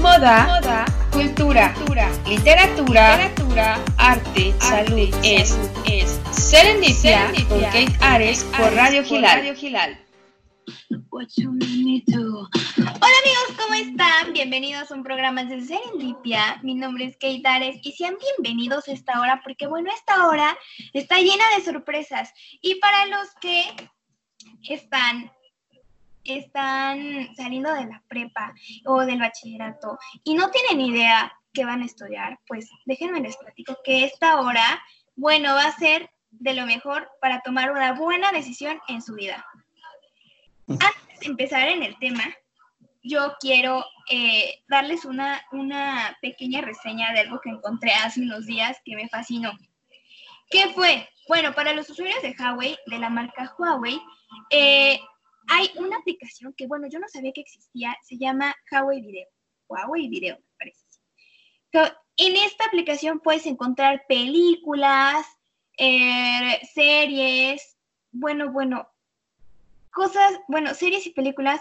moda, moda cultura, literatura, literatura arte, salud, es, es Serendipia, con Kate Ares por Radio Gilal. Hola amigos, ¿cómo están? Bienvenidos a un programa de Serendipia. Mi nombre es Kate Ares y sean bienvenidos a esta hora porque bueno, esta hora está llena de sorpresas y para los que están están saliendo de la prepa o del bachillerato y no tienen idea qué van a estudiar, pues déjenme les platico que esta hora, bueno, va a ser de lo mejor para tomar una buena decisión en su vida. Antes de empezar en el tema, yo quiero eh, darles una, una pequeña reseña de algo que encontré hace unos días que me fascinó. ¿Qué fue? Bueno, para los usuarios de Huawei, de la marca Huawei, eh, hay una aplicación que, bueno, yo no sabía que existía, se llama Huawei Video. Huawei Video, me parece. en esta aplicación puedes encontrar películas, eh, series, bueno, bueno, cosas, bueno, series y películas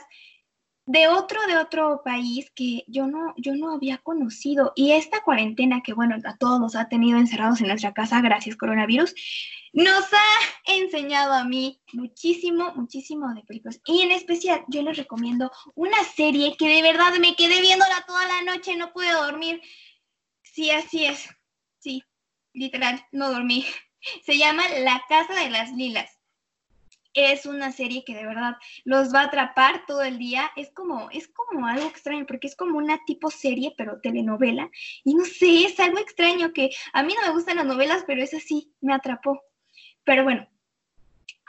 de otro, de otro país que yo no, yo no había conocido. Y esta cuarentena que, bueno, a todos nos ha tenido encerrados en nuestra casa, gracias coronavirus, nos ha enseñado a mí muchísimo, muchísimo de películas. Y en especial, yo les recomiendo una serie que de verdad me quedé viéndola toda la noche, no pude dormir. Sí, así es. Sí, literal, no dormí. Se llama La Casa de las Lilas es una serie que de verdad los va a atrapar todo el día. Es como, es como algo extraño, porque es como una tipo serie, pero telenovela. Y no sé, es algo extraño que a mí no me gustan las novelas, pero es así, me atrapó. Pero bueno.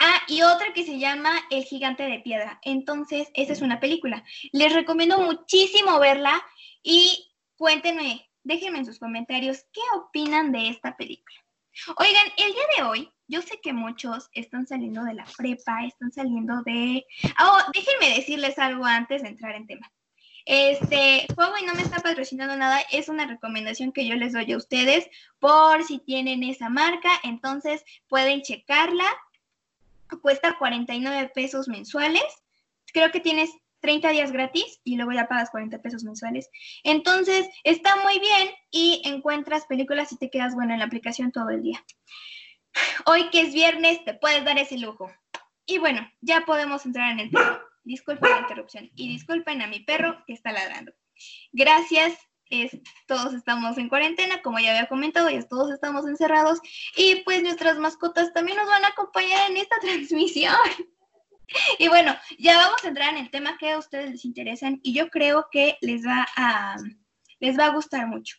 Ah, y otra que se llama El gigante de piedra. Entonces, esa es una película. Les recomiendo muchísimo verla y cuéntenme, déjenme en sus comentarios qué opinan de esta película. Oigan, el día de hoy yo sé que muchos están saliendo de la prepa, están saliendo de... Oh, déjenme decirles algo antes de entrar en tema. Este, Huawei no me está patrocinando nada, es una recomendación que yo les doy a ustedes por si tienen esa marca, entonces pueden checarla. Cuesta 49 pesos mensuales. Creo que tienes 30 días gratis y luego ya pagas 40 pesos mensuales. Entonces, está muy bien y encuentras películas y te quedas bueno en la aplicación todo el día. Hoy que es viernes, te puedes dar ese lujo. Y bueno, ya podemos entrar en el tema. Disculpen la interrupción y disculpen a mi perro que está ladrando. Gracias. Es, todos estamos en cuarentena, como ya había comentado, ya todos estamos encerrados y pues nuestras mascotas también nos van a acompañar en esta transmisión. Y bueno, ya vamos a entrar en el tema que a ustedes les interesan y yo creo que les va a, les va a gustar mucho.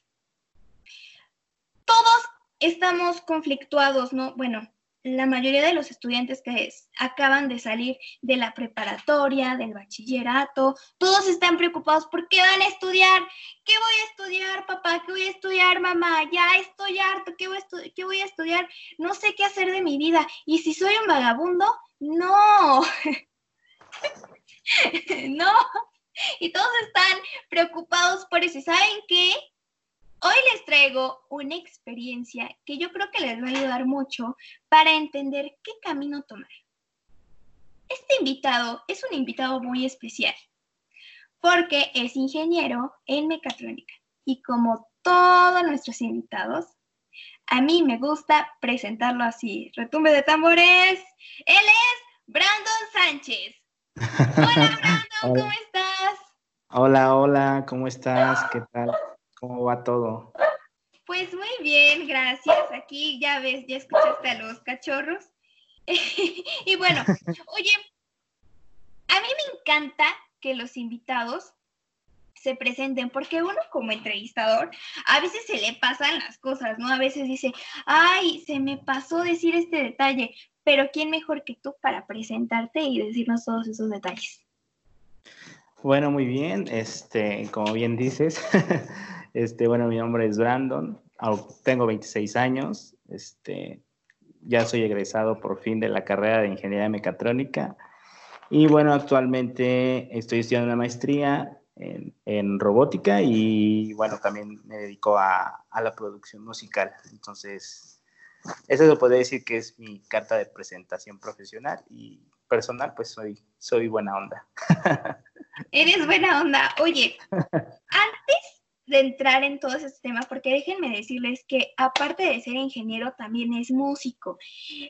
Todos estamos conflictuados, ¿no? Bueno, la mayoría de los estudiantes que acaban de salir de la preparatoria, del bachillerato, todos están preocupados por qué van a estudiar, qué voy a estudiar, papá, qué voy a estudiar, mamá, ya estoy harto, ¿qué voy, a qué voy a estudiar, no sé qué hacer de mi vida, y si soy un vagabundo, no, no, y todos están preocupados por eso, ¿saben qué? Hoy les traigo una experiencia que yo creo que les va a ayudar mucho para entender qué camino tomar. Este invitado es un invitado muy especial porque es ingeniero en mecatrónica y como todos nuestros invitados, a mí me gusta presentarlo así. Retumbe de tambores. Él es Brandon Sánchez. Hola Brandon, ¿cómo estás? Hola, hola, ¿cómo estás? ¿Qué tal? ¿Cómo va todo? Pues muy bien, gracias. Aquí ya ves, ya escuchaste a los cachorros. y bueno, oye, a mí me encanta que los invitados se presenten, porque uno como entrevistador a veces se le pasan las cosas, ¿no? A veces dice, ay, se me pasó decir este detalle, pero ¿quién mejor que tú para presentarte y decirnos todos esos detalles? Bueno, muy bien, este, como bien dices, Este, bueno, mi nombre es Brandon, tengo 26 años, este, ya soy egresado por fin de la carrera de Ingeniería Mecatrónica y bueno, actualmente estoy estudiando una maestría en, robótica y bueno, también me dedico a, la producción musical. Entonces, eso se puede decir que es mi carta de presentación profesional y personal, pues soy, soy buena onda. Eres buena onda. Oye, antes de entrar en todo ese tema, porque déjenme decirles que aparte de ser ingeniero, también es músico.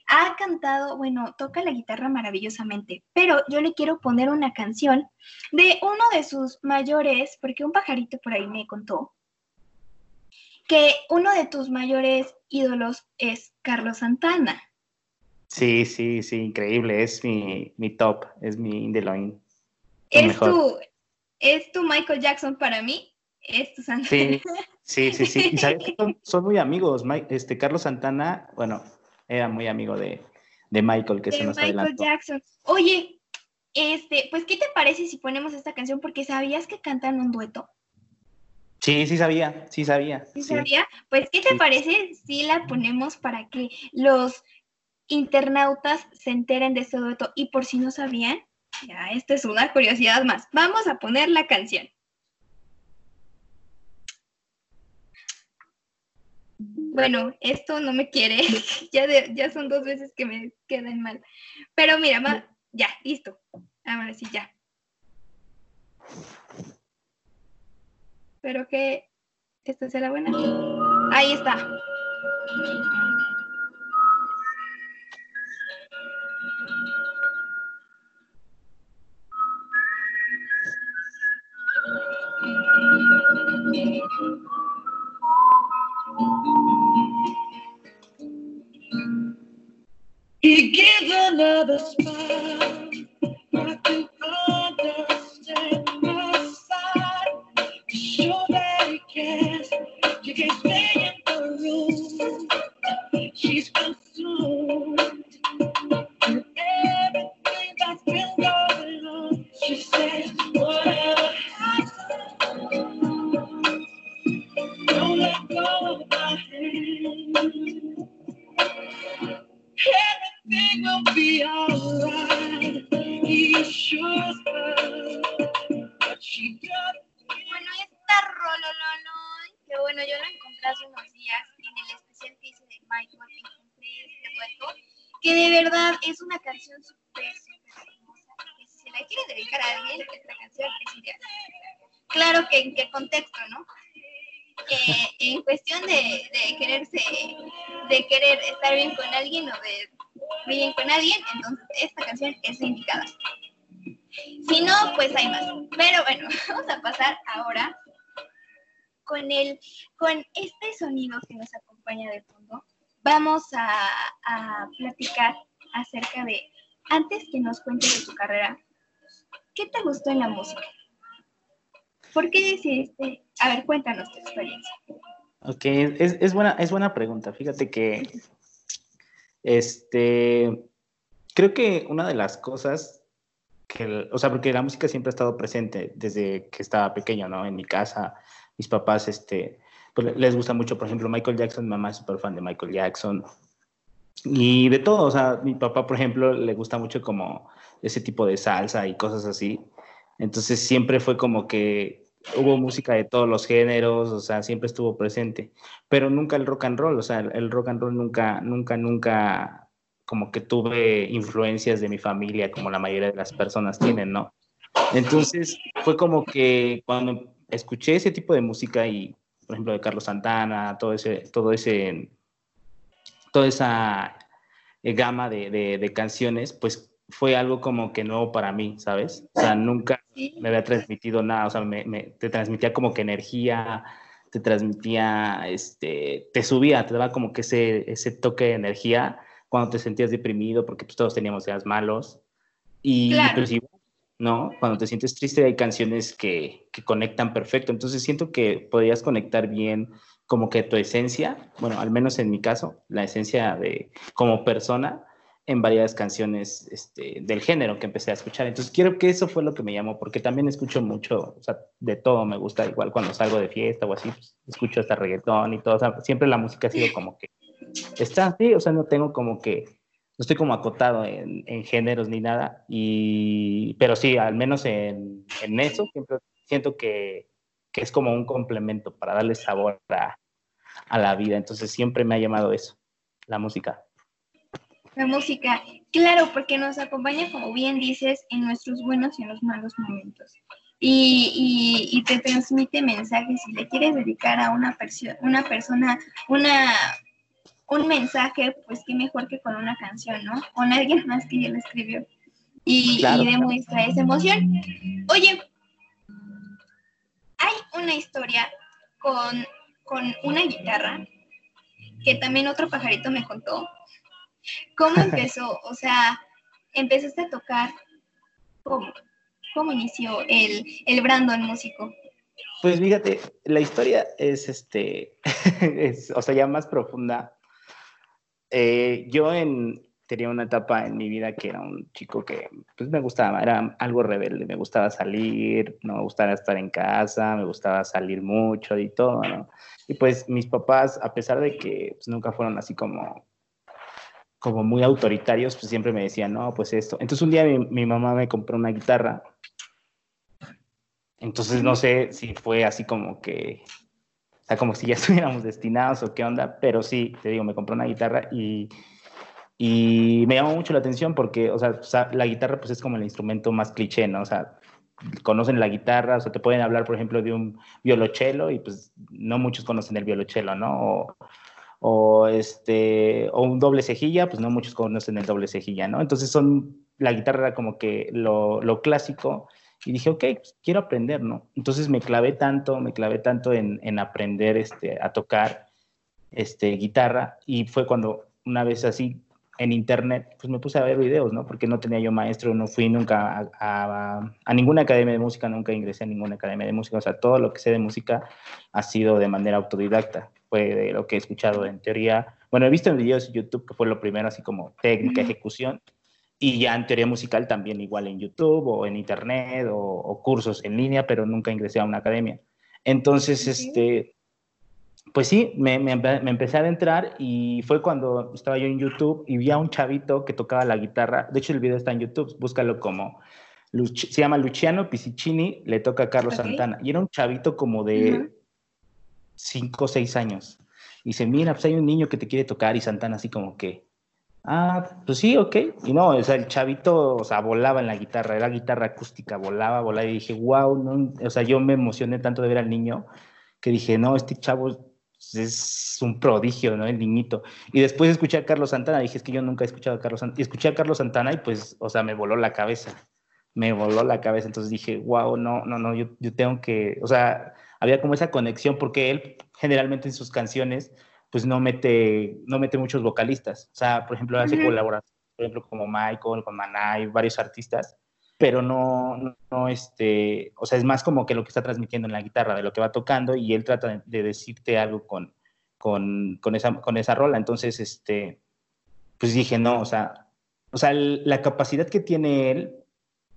Ha cantado, bueno, toca la guitarra maravillosamente, pero yo le quiero poner una canción de uno de sus mayores, porque un pajarito por ahí me contó que uno de tus mayores ídolos es Carlos Santana. Sí, sí, sí, increíble. Es mi, mi top, es mi Indeloin. Es tu, es tu Michael Jackson para mí, es tu Santana. Sí, sí, sí. sí. Son, muy amigos. este, Carlos Santana, bueno, era muy amigo de, Michael, que se nos Michael Jackson. Oye, este, pues, ¿qué te parece si ponemos esta canción? Porque sabías que cantan un dueto. Sí, sí sabía, sí sabía. ¿Sí, sabía? Pues, ¿qué te parece si la ponemos para que los internautas se enteren de este dueto? Y por si no sabían, ya, esta es una curiosidad más. Vamos a poner la canción. Bueno, esto no me quiere. ya, ya son dos veces que me quedan mal. Pero mira, ya, listo. Ahora sí, ya. Espero que esta sea la buena. Ahí está. Another smile. Understand my side. Sure that he. You can't stay in the. She's consumed de verdad es una canción súper, súper hermosa, que si se la quiere dedicar a alguien, esta canción es ideal. Claro que en qué contexto, ¿no? Eh, en cuestión de, de, quererse, de querer estar bien con alguien o de bien con alguien, entonces esta canción es indicada. Si no, pues hay más. Pero bueno, vamos a pasar ahora con el, con este sonido que nos acompaña de fondo. Vamos a, platicar acerca de, antes que nos cuentes de tu carrera, ¿qué te gustó en la música? ¿Por qué decidiste? A ver, cuéntanos tu experiencia. Ok, es, es, buena, es buena pregunta. Fíjate que, este, creo que una de las cosas que, o sea, porque la música siempre ha estado presente desde que estaba pequeño, ¿no? En mi casa, mis papás, este, pues les gusta mucho, por ejemplo, Michael Jackson, mamá es súper fan de Michael Jackson. Y de todo, o sea, mi papá, por ejemplo, le gusta mucho como ese tipo de salsa y cosas así. Entonces siempre fue como que hubo música de todos los géneros, o sea, siempre estuvo presente, pero nunca el rock and roll, o sea, el rock and roll nunca, nunca, nunca como que tuve influencias de mi familia como la mayoría de las personas tienen, ¿no? Entonces fue como que cuando escuché ese tipo de música y, por ejemplo, de Carlos Santana, todo ese, todo ese, toda esa eh, gama de, de, de canciones, pues fue algo como que nuevo para mí, ¿sabes? O sea, nunca me había transmitido nada, o sea, me, te transmitía como que energía, te transmitía, este, te subía, te daba como que ese, ese toque de energía cuando te sentías deprimido, porque pues todos teníamos días malos. Y pues, ¿no? Cuando te sientes triste hay canciones que, que conectan perfecto, entonces siento que podrías conectar bien como que tu esencia, bueno, al menos en mi caso, la esencia de como persona, en varias canciones este, del género que empecé a escuchar. Entonces, quiero que eso fue lo que me llamó, porque también escucho mucho, o sea, de todo me gusta, igual cuando salgo de fiesta o así, pues, escucho hasta reggaetón y todo, o sea, siempre la música ha sido como que está así, o sea, no tengo como que, no estoy como acotado en, géneros ni nada, y, pero sí, al menos en, eso, siempre siento que, que, es como un complemento para darle sabor a, a la vida, entonces siempre me ha llamado eso, la música. La música, claro, porque nos acompaña, como bien dices, en nuestros buenos y en los malos momentos. Y, y, te transmite mensajes. Si le quieres dedicar a una, una persona una, un mensaje, pues qué mejor que con una canción, ¿no? Con alguien más que ya lo escribió y, demuestra esa emoción. Oye, hay una historia con, con una guitarra que también otro pajarito me contó. ¿Cómo empezó? O sea, empezaste a tocar. ¿Cómo? ¿Cómo inició el, el Brandon músico? Pues fíjate, la historia es este, o sea, ya más profunda. Eh, yo en, tenía una etapa en mi vida que era un chico que pues me gustaba, era algo rebelde, me gustaba salir, no me gustaba estar en casa, me gustaba salir mucho y todo, ¿no? Y pues mis papás, a pesar de que pues, nunca fueron así como como muy autoritarios, pues siempre me decían, no, pues esto. Entonces un día mi, mi mamá me compró una guitarra. Entonces no sé si fue así como que, sea, como si ya estuviéramos destinados o qué onda, pero sí, te digo, me compró una guitarra y, y me llamó mucho la atención porque, o sea, la guitarra pues es como el instrumento más cliché, ¿no? O sea, conocen la guitarra, o sea, te pueden hablar, por ejemplo, de un violonchelo y pues no muchos conocen el violonchelo, ¿no? O, o, este, o un doble cejilla, pues no muchos conocen el doble cejilla, ¿no? Entonces son, la guitarra como que lo, lo clásico y dije, ok, pues quiero aprender, ¿no? Entonces me clavé tanto, me clavé tanto en, en aprender este, a tocar este, guitarra y fue cuando una vez así en internet, pues me puse a ver videos, ¿no? Porque no tenía yo maestro, no fui nunca a, a, ninguna academia de música, nunca ingresé a ninguna academia de música, o sea, todo lo que sé de música ha sido de manera autodidacta fue de lo que he escuchado en teoría. Bueno, he visto en videos de YouTube que fue lo primero, así como técnica, ejecución, y ya en teoría musical también igual en YouTube o en Internet o, cursos en línea, pero nunca ingresé a una academia. Entonces, este, pues sí, me, me, empecé a adentrar y fue cuando estaba yo en YouTube y vi a un chavito que tocaba la guitarra. De hecho, el video está en YouTube, búscalo como, se llama Luciano Pisicini, le toca a Carlos Santana. Y era un chavito como de cinco o seis años. Y dice, mira, pues hay un niño que te quiere tocar y Santana así como que, ah, pues sí, ok. Y no, o sea, el chavito, o sea, volaba en la guitarra, era guitarra acústica, volaba, volaba y dije, wow, no, o sea, yo me emocioné tanto de ver al niño que dije, no, este chavo es un prodigio, ¿no? El niñito. Y después escuché a Carlos Santana, dije, es que yo nunca he escuchado a Carlos Santana. Y escuché a Carlos Santana y pues, o sea, me voló la cabeza. Me voló la cabeza. Entonces dije, wow, no, no, no, yo, yo tengo que, o sea, había como esa conexión porque él generalmente en sus canciones pues no mete, no mete muchos vocalistas. O sea, por ejemplo, hace colaboraciones, por ejemplo, como Michael, con Maná y varios artistas, pero no, no, este, o sea, es más como que lo que está transmitiendo en la guitarra, de lo que va tocando y él trata de, decirte algo con, con, con, esa, con esa rola. Entonces, este, pues dije, no, o sea, o sea, la capacidad que tiene él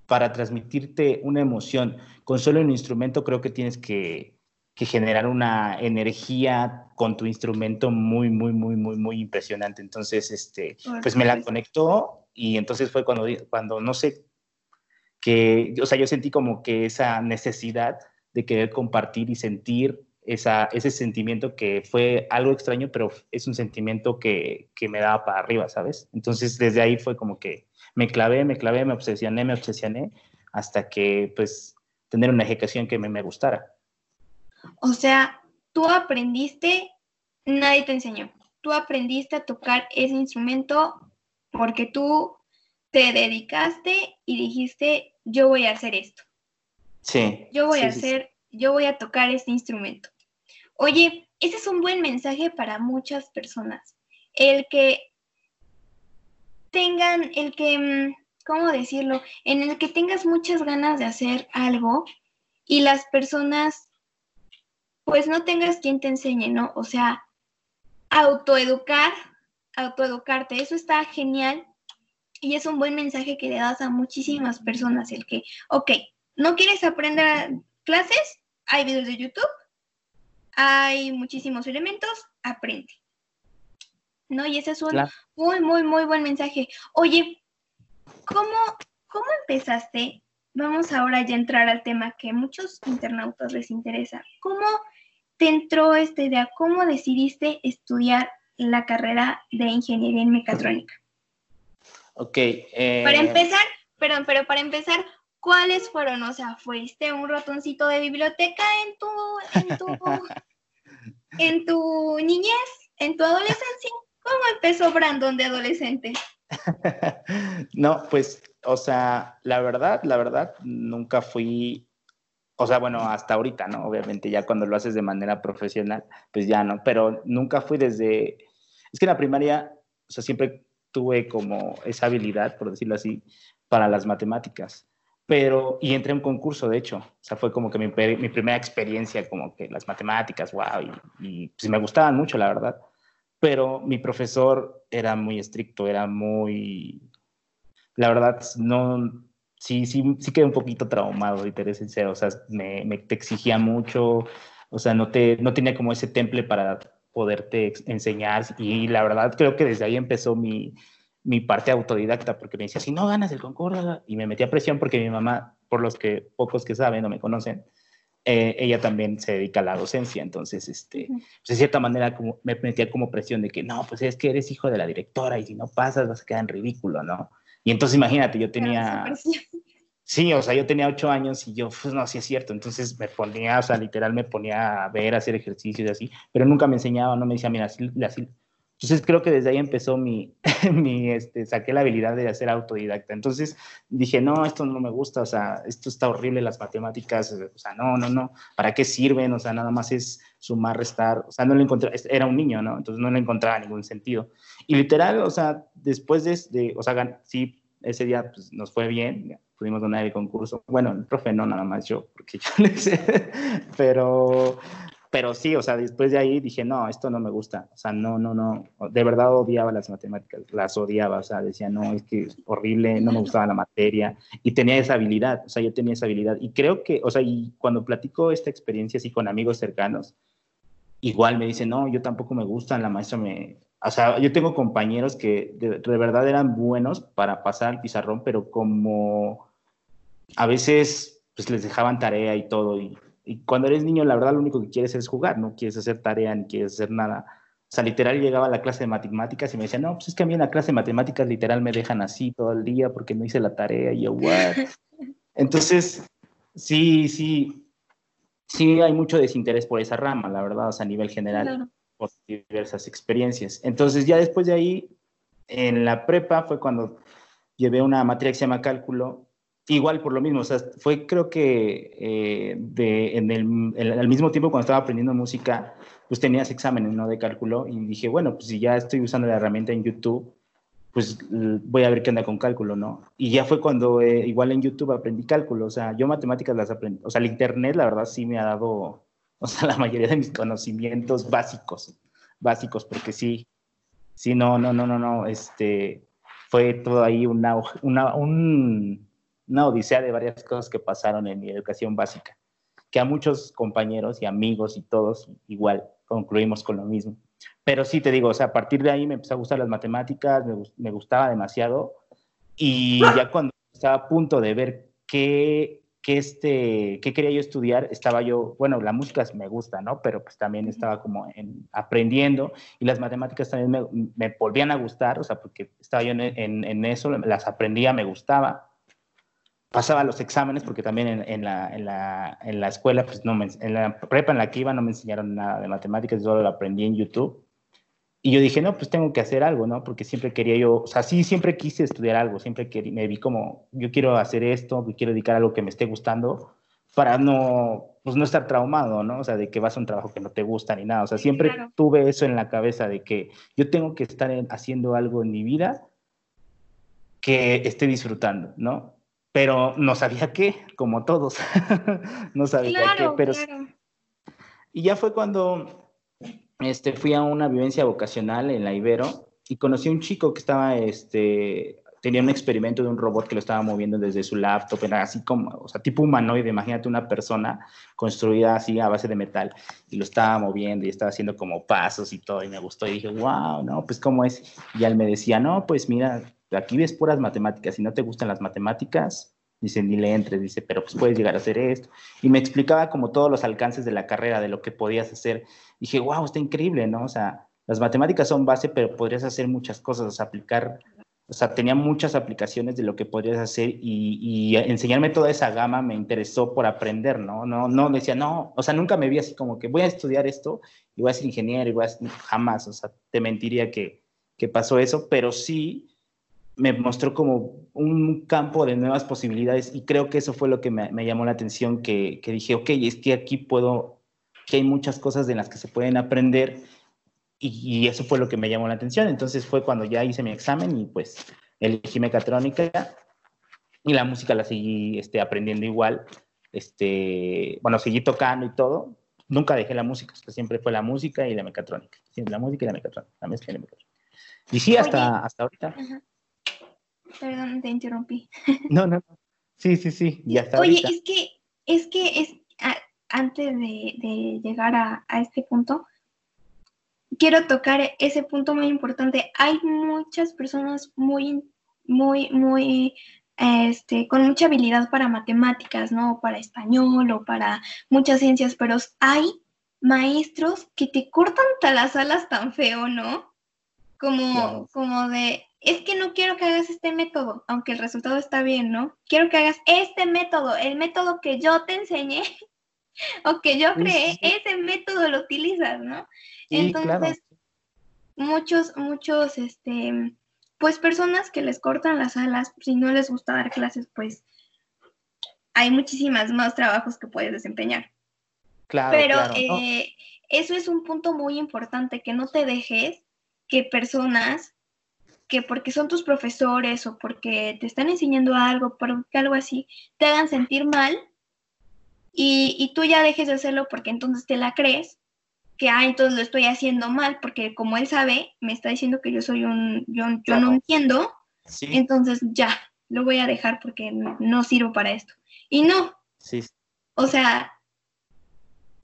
para transmitirte una emoción con solo un instrumento, creo que tienes que, que generar una energía con tu instrumento muy, muy, muy, muy, muy impresionante. Entonces, este, pues me la conectó y entonces fue cuando, cuando no sé, que, o sea, yo sentí como que esa necesidad de querer compartir y sentir esa, ese sentimiento que fue algo extraño, pero es un sentimiento que, que me daba para arriba, ¿sabes? Entonces, desde ahí fue como que me clavé, me clavé, me obsesioné, me obsesioné, hasta que, pues, tener una ejecución que me, me gustara. O sea, tú aprendiste, nadie te enseñó. Tú aprendiste a tocar ese instrumento porque tú te dedicaste y dijiste, yo voy a hacer esto. Sí. Yo voy a hacer, yo voy a tocar este instrumento. Oye, ese es un buen mensaje para muchas personas. El que tengan, el que, mm, ¿cómo decirlo? En el que tengas muchas ganas de hacer algo y las personas pues no tengas quien te enseñe, ¿no? O sea, autoeducar, autoeducarte, eso está genial y es un buen mensaje que le das a muchísimas personas, el que, ok, ¿no quieres aprender clases? Hay videos de YouTube, hay muchísimos elementos, aprende. ¿No? Y ese es un muy, muy, muy buen mensaje. Oye, ¿cómo, ¿cómo empezaste? Vamos ahora ya a entrar al tema que a muchos internautas les interesa. ¿Cómo te entró esta idea? ¿Cómo decidiste estudiar la carrera de ingeniería en mecatrónica? Ok. Eh, para empezar, perdón, pero para empezar, ¿cuáles fueron? O sea, ¿fuiste un ratoncito de biblioteca en tu, en tu, en tu niñez, en tu adolescencia? ¿Cómo empezó Brandon de adolescente? no, pues, o sea, la verdad, la verdad, nunca fui, o sea, bueno, hasta ahorita, ¿no? Obviamente, ya cuando lo haces de manera profesional, pues ya no, pero nunca fui desde, es que en la primaria, o sea, siempre tuve como esa habilidad, por decirlo así, para las matemáticas. Pero, y entré en un concurso, de hecho, o sea, fue como que mi, primera experiencia, como que las matemáticas, wow, y, y pues me gustaban mucho, la verdad pero mi profesor era muy estricto, era muy, la verdad, no, sí, sí, sí quedé un poquito traumado, y te sincero, o sea, me, me te exigía mucho, o sea, no, te, no tenía como ese temple para poderte enseñar, y la verdad creo que desde ahí empezó mi, mi parte autodidacta, porque me decía, si no ganas el concurso, y me metía presión porque mi mamá, por los que pocos que saben o me conocen, eh, ella también se dedica a la docencia, entonces, este, pues de cierta manera como, me metía como presión de que, no, pues es que eres hijo de la directora y si no pasas vas a quedar en ridículo, ¿no? Y entonces imagínate, yo tenía... Sí, o sea, yo tenía ocho años y yo, pues no, sí es cierto. Entonces me ponía, o sea, literal me ponía a ver, a hacer ejercicios y así, pero nunca me enseñaba, no me decía, mira, así, así, entonces creo que desde ahí empezó mi, mi este, saqué la habilidad de hacer autodidacta. Entonces dije, no, esto no me gusta, o sea, esto está horrible, las matemáticas, o sea, no, no, no, ¿para qué sirven? O sea, nada más es sumar, restar, o sea, no le encontré, era un niño, ¿no? Entonces no le encontraba ningún sentido. Y literal, o sea, después de, de o sea, sí, ese día pues, nos fue bien, pudimos donar el concurso. Bueno, el profe no, nada más yo, porque yo le sé, pero pero sí, o sea, después de ahí dije, no, esto no me gusta, o sea, no, no, no, de verdad odiaba las matemáticas, las odiaba, o sea, decía, no, es que es horrible, no me gustaba la materia, y tenía esa habilidad, o sea, yo tenía esa habilidad, y creo que, o sea, y cuando platico esta experiencia así con amigos cercanos, igual me dicen, no, yo tampoco me gusta, la maestra me, o sea, yo tengo compañeros que de, verdad eran buenos para pasar al pizarrón, pero como a veces, pues les dejaban tarea y todo, y y cuando eres niño, la verdad, lo único que quieres es jugar, no quieres hacer tarea ni quieres hacer nada. O sea, literal llegaba a la clase de matemáticas y me decía, no, pues es que a mí en la clase de matemáticas literal me dejan así todo el día porque no hice la tarea y yo, what? Entonces, sí, sí, sí hay mucho desinterés por esa rama, la verdad, o sea, a nivel general, por diversas experiencias. Entonces, ya después de ahí, en la prepa fue cuando llevé una materia que se llama cálculo Igual por lo mismo, o sea, fue creo que eh, de, en el, al mismo tiempo cuando estaba aprendiendo música, pues tenías exámenes, ¿no? De cálculo y dije, bueno, pues si ya estoy usando la herramienta en YouTube, pues voy a ver qué anda con cálculo, ¿no? Y ya fue cuando eh, igual en YouTube aprendí cálculo, o sea, yo matemáticas las aprendí, o sea, el Internet la verdad sí me ha dado, o sea, la mayoría de mis conocimientos básicos, básicos, porque sí, sí, no, no, no, no, no, este, fue todo ahí una, una un una odisea de varias cosas que pasaron en mi educación básica, que a muchos compañeros y amigos y todos igual concluimos con lo mismo. Pero sí te digo, o sea, a partir de ahí me empezó a gustar las matemáticas, me, gustaba demasiado y ya cuando estaba a punto de ver qué, qué, este, qué quería yo estudiar, estaba yo, bueno, la música me gusta, ¿no? Pero pues también estaba como en, aprendiendo y las matemáticas también me, me, volvían a gustar, o sea, porque estaba yo en, en, en eso, las aprendía, me gustaba pasaba los exámenes, porque también en, la, en, la, en, la, escuela, pues no me, en la prepa en la que iba no me enseñaron nada de matemáticas, solo lo aprendí en YouTube. Y yo dije, no, pues tengo que hacer algo, ¿no? Porque siempre quería yo, o sea, sí, siempre quise estudiar algo, siempre que me vi como, yo quiero hacer esto, quiero dedicar a algo que me esté gustando, para no, pues no estar traumado, ¿no? O sea, de que vas a un trabajo que no te gusta ni nada. O sea, siempre tuve eso en la cabeza de que yo tengo que estar haciendo algo en mi vida que esté disfrutando, ¿no? Pero no sabía qué, como todos, no sabía qué, pero... Y ya fue cuando este, fui a una vivencia vocacional en la Ibero y conocí a un chico que estaba, este, tenía un experimento de un robot que lo estaba moviendo desde su laptop, era así como, o sea, tipo humanoide, imagínate una persona construida así a base de metal y lo estaba moviendo y estaba haciendo como pasos y todo y me gustó y dije, wow, no, pues cómo es. Y él me decía, no, pues mira, aquí ves puras matemáticas, si no te gustan las matemáticas, dice, ni le entres, dice, pero pues puedes llegar a hacer esto. Y me explicaba como todos los alcances de la carrera, de lo que podías hacer. dije, wow, está increíble, ¿no? O sea, las matemáticas son base, pero podrías hacer muchas cosas, o sea, aplicar o sea, tenía muchas aplicaciones de lo que podrías hacer y, enseñarme toda esa gama me interesó por aprender, ¿no? No, no decía, no, o sea, nunca me vi así como que voy a estudiar esto y voy a ser ingeniero y voy a jamás, o sea, te mentiría que, que pasó eso, pero sí me mostró como un campo de nuevas posibilidades y creo que eso fue lo que me, me llamó la atención, que, que, dije, ok, es que aquí puedo, que hay muchas cosas de las que se pueden aprender y, eso fue lo que me llamó la atención. Entonces fue cuando ya hice mi examen y pues elegí mecatrónica y la música la seguí este, aprendiendo igual. Este, bueno, seguí tocando y todo. Nunca dejé la música, siempre fue la música y la mecatrónica. Siempre la música y la mecatrónica, la mezcla y la mecatrónica. Y sí, hasta, hasta ahorita. Perdón, te interrumpí. No, no, no. Sí, sí, sí. Y hasta Oye, es que, es que es, antes de, de llegar a, a, este punto, quiero tocar ese punto muy importante. Hay muchas personas muy, muy, muy, este, con mucha habilidad para matemáticas, ¿no? Para español o para muchas ciencias, pero hay maestros que te cortan las alas tan feo, ¿no? Como, como de, es que no quiero que hagas este método, aunque el resultado está bien, ¿no? Quiero que hagas este método, el método que yo te enseñé o que yo creé, ese método lo utilizas, ¿no? Entonces, muchos, muchos, este, pues personas que les cortan las alas, si no les gusta dar clases, pues hay muchísimas más trabajos que puedes desempeñar. Claro. Pero eh, eso es un punto muy importante, que no te dejes que personas que porque son tus profesores o porque te están enseñando algo, porque algo así, te hagan sentir mal y, y tú ya dejes de hacerlo porque entonces te la crees que, ah, entonces lo estoy haciendo mal, porque como él sabe, me está diciendo que yo soy un, yo, yo no entiendo, entonces ya, lo voy a dejar porque no, sirvo para esto. Y no. Sí. O sea,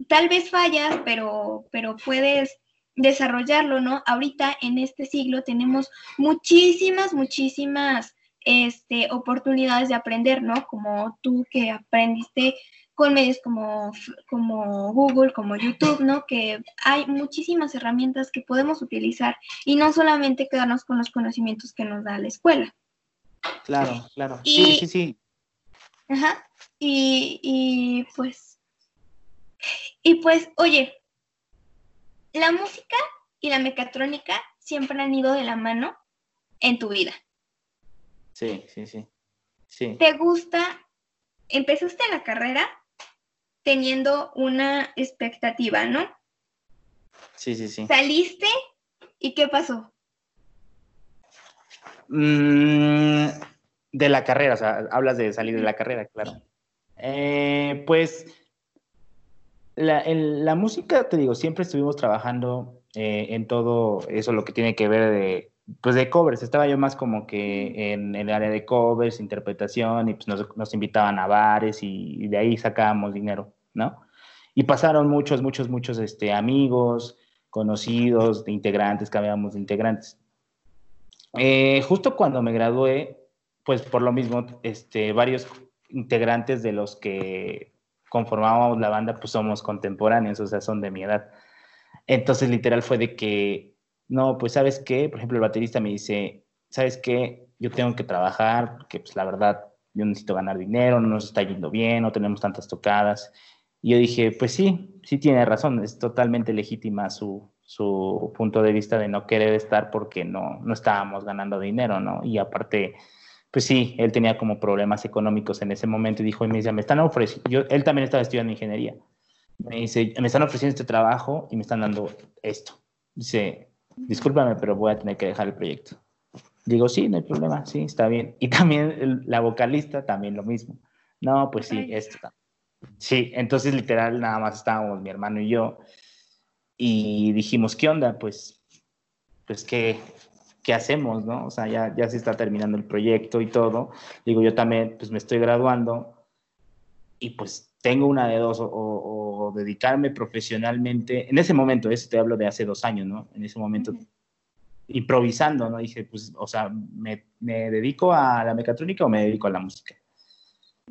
tal vez fallas, pero, pero puedes desarrollarlo, ¿no? Ahorita en este siglo tenemos muchísimas, muchísimas este, oportunidades de aprender, ¿no? Como tú que aprendiste con medios como, como Google, como YouTube, ¿no? Que hay muchísimas herramientas que podemos utilizar y no solamente quedarnos con los conocimientos que nos da la escuela. Claro, claro. sí, sí, sí. Ajá. Y, y pues, y pues, oye, la música y la mecatrónica siempre han ido de la mano en tu vida. Sí, sí, sí. sí. ¿Te gusta? ¿Empezaste la carrera teniendo una expectativa, ¿no? Sí, sí, sí. Saliste y ¿qué pasó? Mm, de la carrera, o sea, hablas de salir de la carrera, claro. Eh, pues la, la, música, te digo, siempre estuvimos trabajando eh, en todo eso, lo que tiene que ver de, pues de covers. Estaba yo más como que en, el área de covers, interpretación, y pues nos, invitaban a bares y, de ahí sacábamos dinero, ¿no? Y pasaron muchos, muchos, muchos este, amigos, conocidos, de integrantes, cambiamos de integrantes. Eh, justo cuando me gradué, pues por lo mismo, este, varios integrantes de los que conformábamos la banda, pues somos contemporáneos, o sea, son de mi edad. Entonces, literal fue de que no, pues sabes qué, por ejemplo, el baterista me dice, sabes qué, yo tengo que trabajar, porque pues la verdad, yo necesito ganar dinero, no nos está yendo bien, no tenemos tantas tocadas. Y yo dije, pues sí, sí tiene razón, es totalmente legítima su, su punto de vista de no querer estar porque no, no estábamos ganando dinero, ¿no? Y aparte, pues sí, él tenía como problemas económicos en ese momento y dijo, y me dice, me están ofreciendo, él también estaba estudiando ingeniería, me dice, me están ofreciendo este trabajo y me están dando esto. Dice, discúlpame, pero voy a tener que dejar el proyecto. Digo, sí, no hay problema, sí, está bien. Y también la vocalista, también lo mismo. No, pues sí, esto Sí, entonces literal nada más estábamos mi hermano y yo y dijimos, ¿qué onda? Pues, pues ¿qué, qué hacemos, no? O sea, ya, ya se está terminando el proyecto y todo. Digo, yo también, pues me estoy graduando y pues tengo una de dos, o, dedicarme profesionalmente, en ese momento, eso te hablo de hace dos años, ¿no? En ese momento, improvisando, ¿no? Dije, pues, o sea, ¿me, dedico a la mecatrónica o me dedico a la música?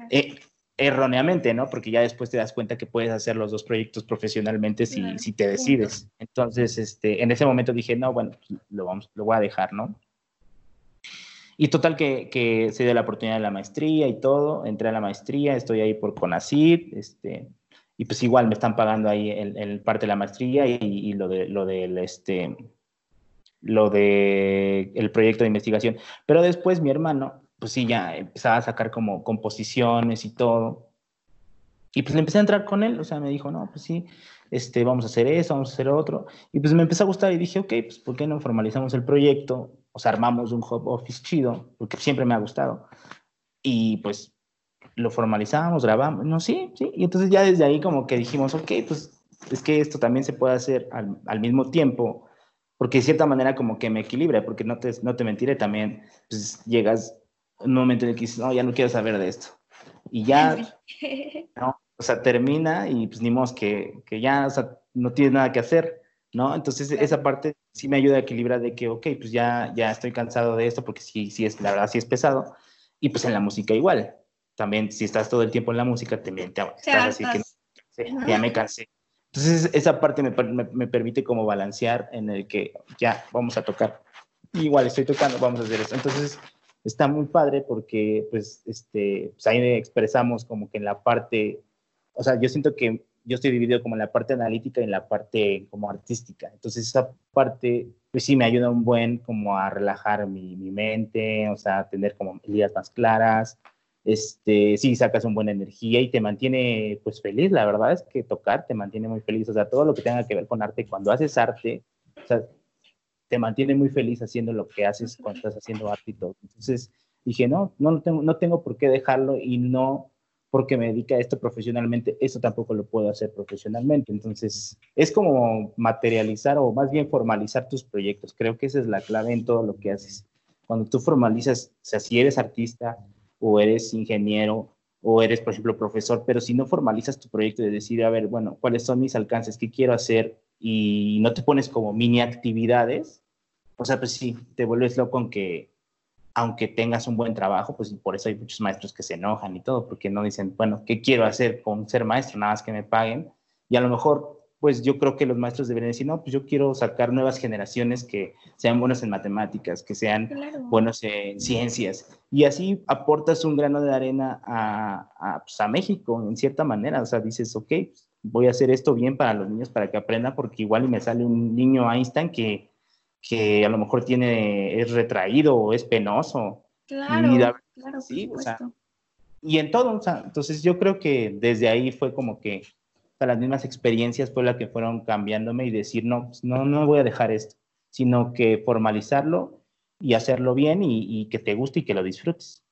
Eh, erróneamente, ¿no? Porque ya después te das cuenta que puedes hacer los dos proyectos profesionalmente si, si te decides. Entonces, este, en ese momento dije, no, bueno, lo, vamos, lo voy a dejar, ¿no? Y total que, que, se dio la oportunidad de la maestría y todo, entré a la maestría, estoy ahí por CONACYT, este, y pues igual me están pagando ahí el, parte de la maestría y, lo de lo del este lo de el proyecto de investigación. Pero después mi hermano, pues sí, ya empezaba a sacar como composiciones y todo. Y pues le empecé a entrar con él, o sea, me dijo, no, pues sí, este, vamos a hacer eso, vamos a hacer otro. Y pues me empezó a gustar y dije, ok, pues ¿por qué no formalizamos el proyecto? O sea, armamos un hub office chido, porque siempre me ha gustado. Y pues lo formalizamos, grabamos, no, sí, sí. Y entonces ya desde ahí como que dijimos, ok, pues es que esto también se puede hacer al, al mismo tiempo, porque de cierta manera como que me equilibra, porque no te, no te mentiré, también pues llegas un momento en el que dices, no, ya no quiero saber de esto. Y ya, ¿no? O sea, termina y pues ni modo que, que ya, o sea, no tienes nada que hacer, ¿no? Entonces esa parte sí me ayuda a equilibrar de que, ok, pues ya, ya estoy cansado de esto, porque sí, sí es, la verdad sí es pesado. Y pues en la música igual, también si estás todo el tiempo en la música, también te estás así que ya me cansé. Entonces esa parte me, me, permite como balancear en el que ya vamos a tocar. Igual estoy tocando, vamos a hacer esto. Entonces está muy padre porque pues, este, pues ahí expresamos como que en la parte, o sea, yo siento que yo estoy dividido como en la parte analítica y en la parte como artística. Entonces esa parte pues sí me ayuda un buen como a relajar mi, mi mente, o sea, tener como ideas más claras, este, sí sacas una buena energía y te mantiene pues feliz, la verdad es que tocar te mantiene muy feliz, o sea, todo lo que tenga que ver con arte, cuando haces arte, o sea, te mantiene muy feliz haciendo lo que haces cuando estás haciendo arte y todo. Entonces dije, no, no, no, tengo, por qué dejarlo y no porque me dedica a esto profesionalmente, eso tampoco lo puedo hacer profesionalmente. Entonces, es como materializar o más bien formalizar tus proyectos. Creo que esa es la clave en todo lo que haces. Cuando tú formalizas, o sea, si eres artista, o eres ingeniero o eres, por ejemplo, profesor, pero si no formalizas tu proyecto de decir, a ver, bueno, ¿cuáles son mis alcances? ¿Qué quiero hacer? Y no te pones como mini actividades, o sea, pues sí, te vuelves loco aunque, aunque tengas un buen trabajo, pues por eso hay muchos maestros que se enojan y todo, porque no dicen, bueno, ¿qué quiero hacer con ser maestro? Nada más que me paguen. Y a lo mejor pues yo creo que los maestros deberían decir, no, pues yo quiero sacar nuevas generaciones que sean buenos en matemáticas, que sean buenos en ciencias. Y así aportas un grano de arena a, a, pues, a, México, en cierta manera. O sea, dices, ok, pues, voy a hacer esto bien para los niños, para que aprendan, porque igual me sale un niño Einstein que, que a lo mejor tiene, es retraído o es penoso. Claro, claro, sí, o sea, y en todo, o sea, entonces yo creo que desde ahí fue como que las mismas experiencias fue la que fueron cambiándome y decir, no, pues, no, no voy a dejar esto, sino que formalizarlo y hacerlo bien y, que te guste y que lo disfrutes.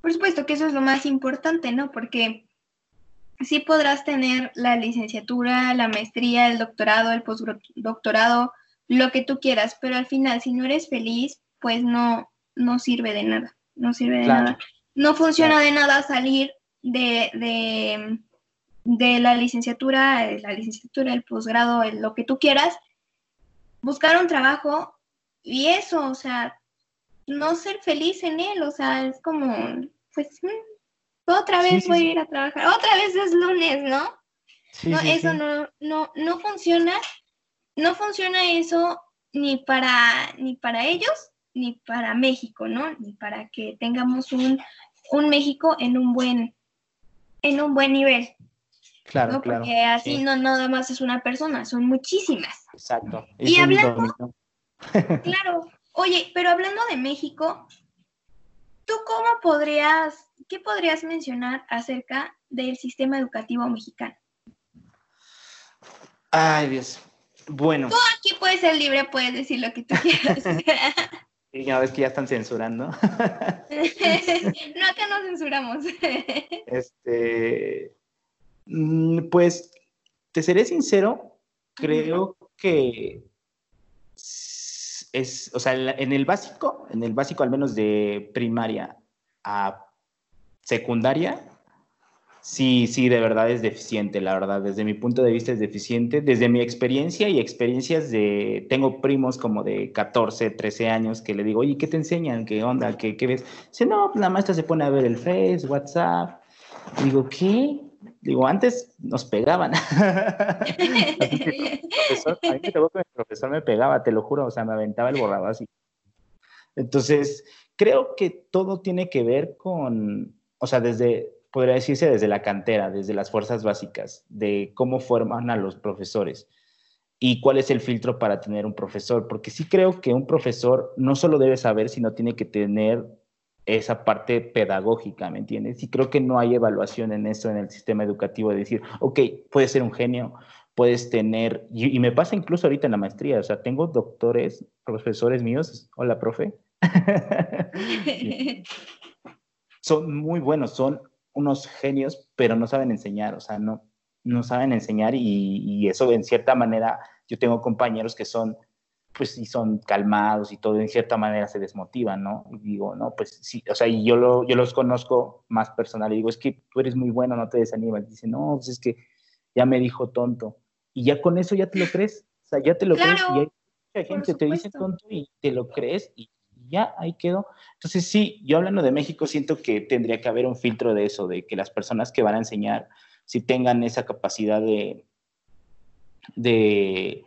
Por supuesto que eso es lo más importante, ¿no? Porque sí podrás tener la licenciatura, la maestría, el doctorado, el postdoctorado, lo que tú quieras, pero al final, si no eres feliz, pues no, no sirve de nada, no sirve de nada. No funciona de nada salir de, de, de la licenciatura, la licenciatura, el posgrado, lo que tú quieras, buscar un trabajo y eso, o sea, no ser feliz en él, o sea, es como, pues, mm, otra vez voy a ir a trabajar, otra vez es lunes, ¿no? no, eso no, no, no funciona, no funciona eso ni para, ni para ellos, ni para México, ¿no? Ni para que tengamos un, un México en un buen, en un buen nivel. Claro, claro. Porque así no nada más es una persona, son muchísimas. Exacto. y hablando, claro, oye, pero hablando de México, ¿tú cómo podrías, qué podrías mencionar acerca del sistema educativo mexicano? Ay, Dios. Bueno. Tú aquí puedes ser libre, puedes decir lo que tú quieras. Y ya ves que ya están censurando. no, acá no censuramos. este, Mm, pues, te seré sincero, creo que es, o sea, en el básico, en el básico al menos de primaria a secundaria, sí, sí, de verdad es deficiente, la verdad, desde mi punto de vista es deficiente, desde mi experiencia y experiencias de, tengo primos como de 14, 13 años que le digo, oye, ¿qué te enseñan? ¿Qué onda? ¿Qué, qué ves? Dice, no, la maestra se pone a ver el Face, WhatsApp. Digo, ¿qué? Digo, antes nos pegaban. a mí me que mi profesor me pegaba, te lo juro, o sea, me aventaba el borrado así. Entonces, creo que todo tiene que ver con, o sea, desde, podría decirse desde la cantera, desde las fuerzas básicas, de cómo forman a los profesores y cuál es el filtro para tener un profesor, porque sí creo que un profesor no solo debe saber, sino tiene que tener esa parte pedagógica, ¿me entiendes? Y creo que no hay evaluación en eso en el sistema educativo de decir, ok, puedes ser un genio, puedes tener, y, me pasa incluso ahorita en la maestría, o sea, tengo doctores, profesores míos, hola, profe. son muy buenos, son unos genios, pero no saben enseñar, o sea, no, no saben enseñar y, y eso en cierta manera, yo tengo compañeros que son pues sí son calmados y todo, en cierta manera se desmotivan, ¿no? Y digo, no, pues sí, o sea, y yo, lo, yo los conozco más personal y digo, es que tú eres muy bueno, no te desanimas. Dice, no, pues es que ya me dijo tonto. Y ya con eso ya te lo crees, o sea, ya te lo crees y hay mucha gente te dice tonto y te lo crees y ya ahí quedó. Entonces sí, yo hablando de México siento que tendría que haber un filtro de eso, de que las personas que van a enseñar si tengan esa capacidad de, de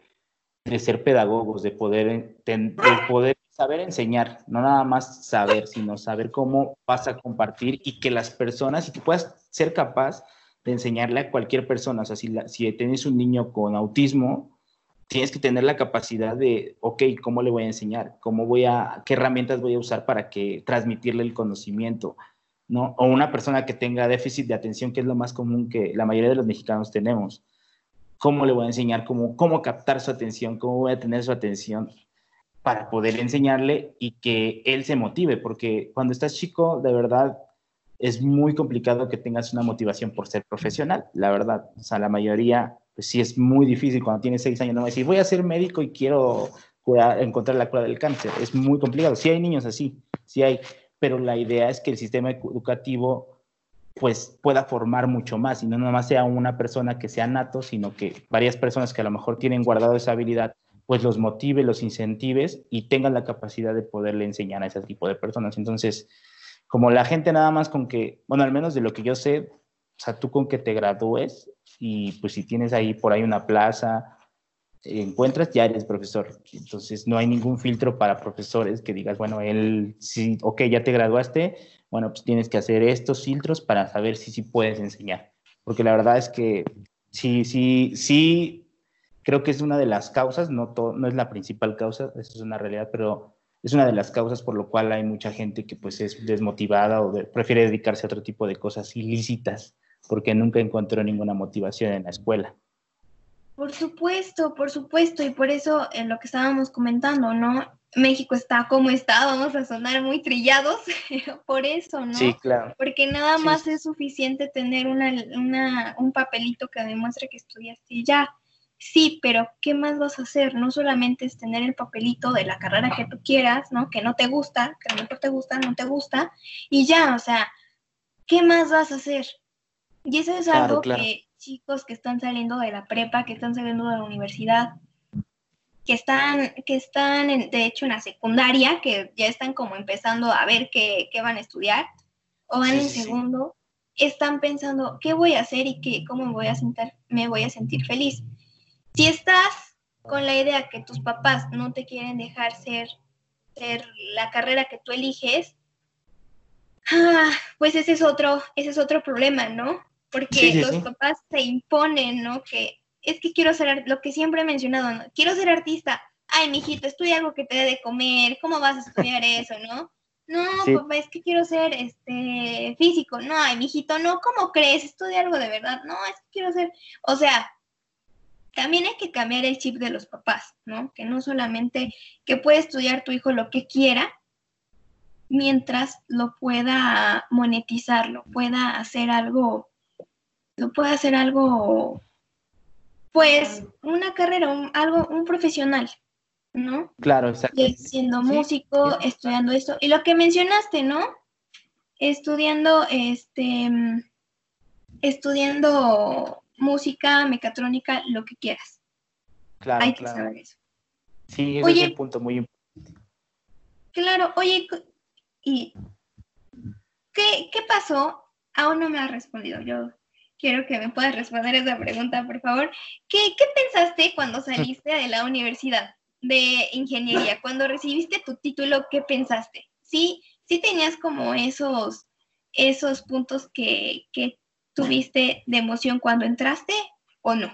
de ser pedagogos, de poder, de poder saber enseñar, no nada más saber, sino saber cómo vas a compartir y que las personas, y que puedas ser capaz de enseñarle a cualquier persona, o sea, si, si tienes un niño con autismo, tienes que tener la capacidad de, ok, ¿cómo le voy a enseñar? ¿Cómo voy a, qué herramientas voy a usar para que transmitirle el conocimiento? ¿no? O una persona que tenga déficit de atención, que es lo más común que la mayoría de los mexicanos tenemos cómo le voy a enseñar, cómo, cómo captar su atención, cómo voy a tener su atención para poder enseñarle y que él se motive, porque cuando estás chico, de verdad, es muy complicado que tengas una motivación por ser profesional, la verdad. O sea, la mayoría, pues sí es muy difícil cuando tienes seis años, no decir, voy a ser médico y quiero encontrar la cura del cáncer. Es muy complicado. Sí hay niños así, sí hay, pero la idea es que el sistema educativo pues pueda formar mucho más y no nomás sea una persona que sea nato, sino que varias personas que a lo mejor tienen guardado esa habilidad, pues los motive, los incentives y tengan la capacidad de poderle enseñar a ese tipo de personas. Entonces, como la gente nada más con que, bueno, al menos de lo que yo sé, o sea, tú con que te gradúes y pues si tienes ahí por ahí una plaza, encuentras, ya eres profesor. Entonces, no hay ningún filtro para profesores que digas, bueno, él, sí, ok, ya te graduaste, bueno, pues tienes que hacer estos filtros para saber si sí puedes enseñar. Porque la verdad es que sí, sí, sí, creo que es una de las causas, no, no es la principal causa, eso es una realidad, pero es una de las causas por lo cual hay mucha gente que pues es desmotivada o prefiere dedicarse a otro tipo de cosas ilícitas porque nunca encontró ninguna motivación en la escuela. Por supuesto, por supuesto, y por eso en lo que estábamos comentando, ¿no? México está como está, vamos a sonar muy trillados por eso, ¿no? Sí, claro. Porque nada más es suficiente tener una, un papelito que demuestre que estudiaste y ya. Sí, pero ¿qué más vas a hacer? No solamente es tener el papelito de la carrera que tú quieras, ¿no? Que no te gusta, que a lo mejor te gusta, no te gusta, y ya, o sea, ¿qué más vas a hacer? Y eso es algo que chicos que están saliendo de la prepa, que están saliendo de la universidad, que están, que están de hecho en la secundaria, que ya están como empezando a ver qué, van a estudiar, o van en segundo, están pensando qué voy a hacer y qué, cómo me voy, a sentar, me voy a sentir feliz. Si estás con la idea que tus papás no te quieren dejar ser, ser la carrera que tú eliges, ah, pues ese es otro, ese es otro problema, ¿no? Porque los papás se imponen, ¿no? Que es que quiero ser, lo que siempre he mencionado, ¿no? quiero ser artista. Ay, mijito, estudia algo que te dé de comer, ¿cómo vas a estudiar eso, no? No, papá, es que quiero ser este físico. No, ay, mijito, no, ¿cómo crees? Estudia algo de verdad. No, es que quiero ser, o sea, también hay que cambiar el chip de los papás, ¿no? Que no solamente que puede estudiar tu hijo lo que quiera, mientras lo pueda monetizar, lo pueda hacer algo, lo pueda hacer algo pues una carrera, un, algo, un profesional, ¿no? Claro, exacto. Siendo músico, estudiando esto. Y lo que mencionaste, ¿no? Estudiando, este, estudiando música, mecatrónica, lo que quieras. Claro, Hay que saber eso. Sí, ese es un punto muy importante. Claro, oye, ¿y qué, qué pasó? Aún no me ha respondido. Yo quiero que me puedas responder esa pregunta, por favor. ¿Qué, pensaste cuando saliste de la universidad de ingeniería? Cuando recibiste tu título, ¿qué pensaste? ¿Sí, sí tenías como esos, esos puntos que, que tuviste de emoción cuando entraste o no?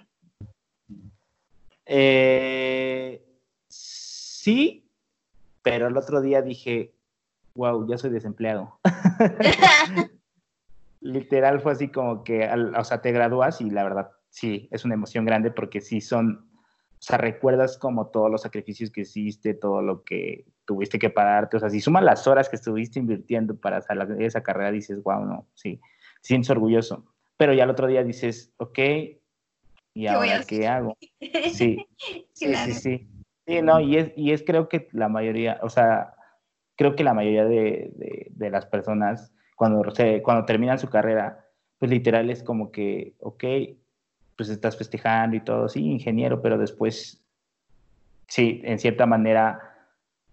Eh, sí, pero el otro día dije, wow, ya soy desempleado. Literal fue así como que, o sea, te gradúas y la verdad, sí, es una emoción grande porque sí son, o sea, recuerdas como todos los sacrificios que hiciste, todo lo que tuviste que pararte, o sea, si suman las horas que estuviste invirtiendo para esa carrera, dices, wow, no, sí, sientes orgulloso. Pero ya el otro día dices, ok, ¿y ahora qué hago? Sí, sí, sí, sí. Sí, no, y es, y es creo que la mayoría, o sea, creo que la mayoría de, de, las personas cuando, terminan su carrera, pues literal es como que, ok, pues estás festejando y todo, sí, ingeniero, pero después, sí, en cierta manera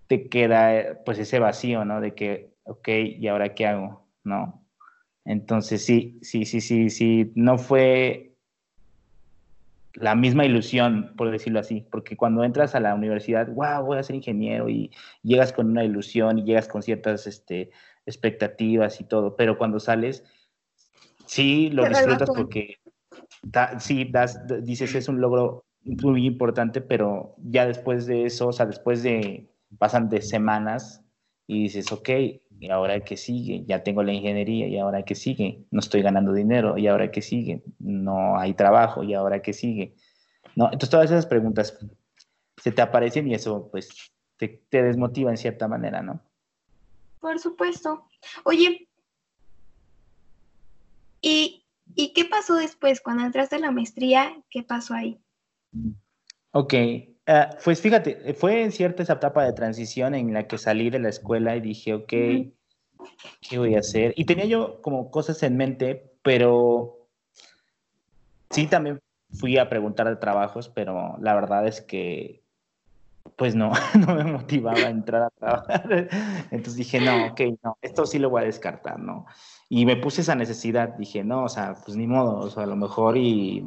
te queda pues ese vacío, ¿no? De que, ok, ¿y ahora qué hago? ¿No? Entonces sí, sí, sí, sí, sí, no fue la misma ilusión, por decirlo así, porque cuando entras a la universidad, wow, voy a ser ingeniero y llegas con una ilusión y llegas con ciertas este, expectativas y todo, pero cuando sales, sí lo disfrutas porque sí, das, dices es un logro muy importante, pero ya después de eso, o sea, después de, pasan de semanas y dices, ok, y ahora que sigue, ya tengo la ingeniería y ahora que sigue, no estoy ganando dinero y ahora que sigue, no hay trabajo y ahora que sigue. No, entonces todas esas preguntas se te aparecen y eso pues te, desmotiva en cierta manera, ¿no? Por supuesto. Oye, ¿y, ¿y qué pasó después cuando entraste a la maestría? ¿Qué pasó ahí? Ok, eh, pues fíjate, fue en cierta esa etapa de transición en la que salí de la escuela y dije, ok, ¿qué voy a hacer? Y tenía yo como cosas en mente, pero sí también fui a preguntar de trabajos, pero la verdad es que pues no, no me motivaba a entrar a trabajar. Entonces dije, no, ok, no, esto sí lo voy a descartar, ¿no? Y me puse esa necesidad, dije, no, o sea, pues ni modo, o sea, a lo mejor y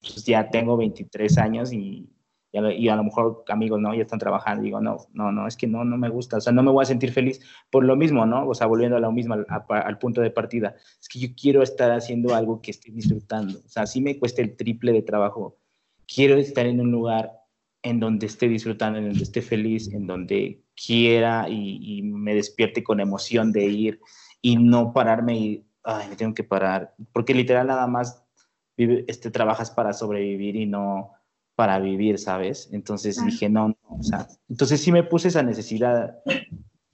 pues ya tengo 23 años y y a, lo mejor amigos, ¿no? Ya están trabajando, digo, no, no, no, es que no, no me gusta, o sea, no me voy a sentir feliz por lo mismo, ¿no? O sea, volviendo a lo mismo, al, punto de partida, es que yo quiero estar haciendo algo que esté disfrutando, o sea, si me cuesta el triple de trabajo, quiero estar en un lugar en donde esté disfrutando, en donde esté feliz, en donde quiera y, me despierte con emoción de ir y no pararme y, ay, me tengo que parar, porque literal nada más vive, este, trabajas para sobrevivir y no para vivir, ¿sabes? Entonces dije, no, no, o sea, entonces sí me puse esa necesidad.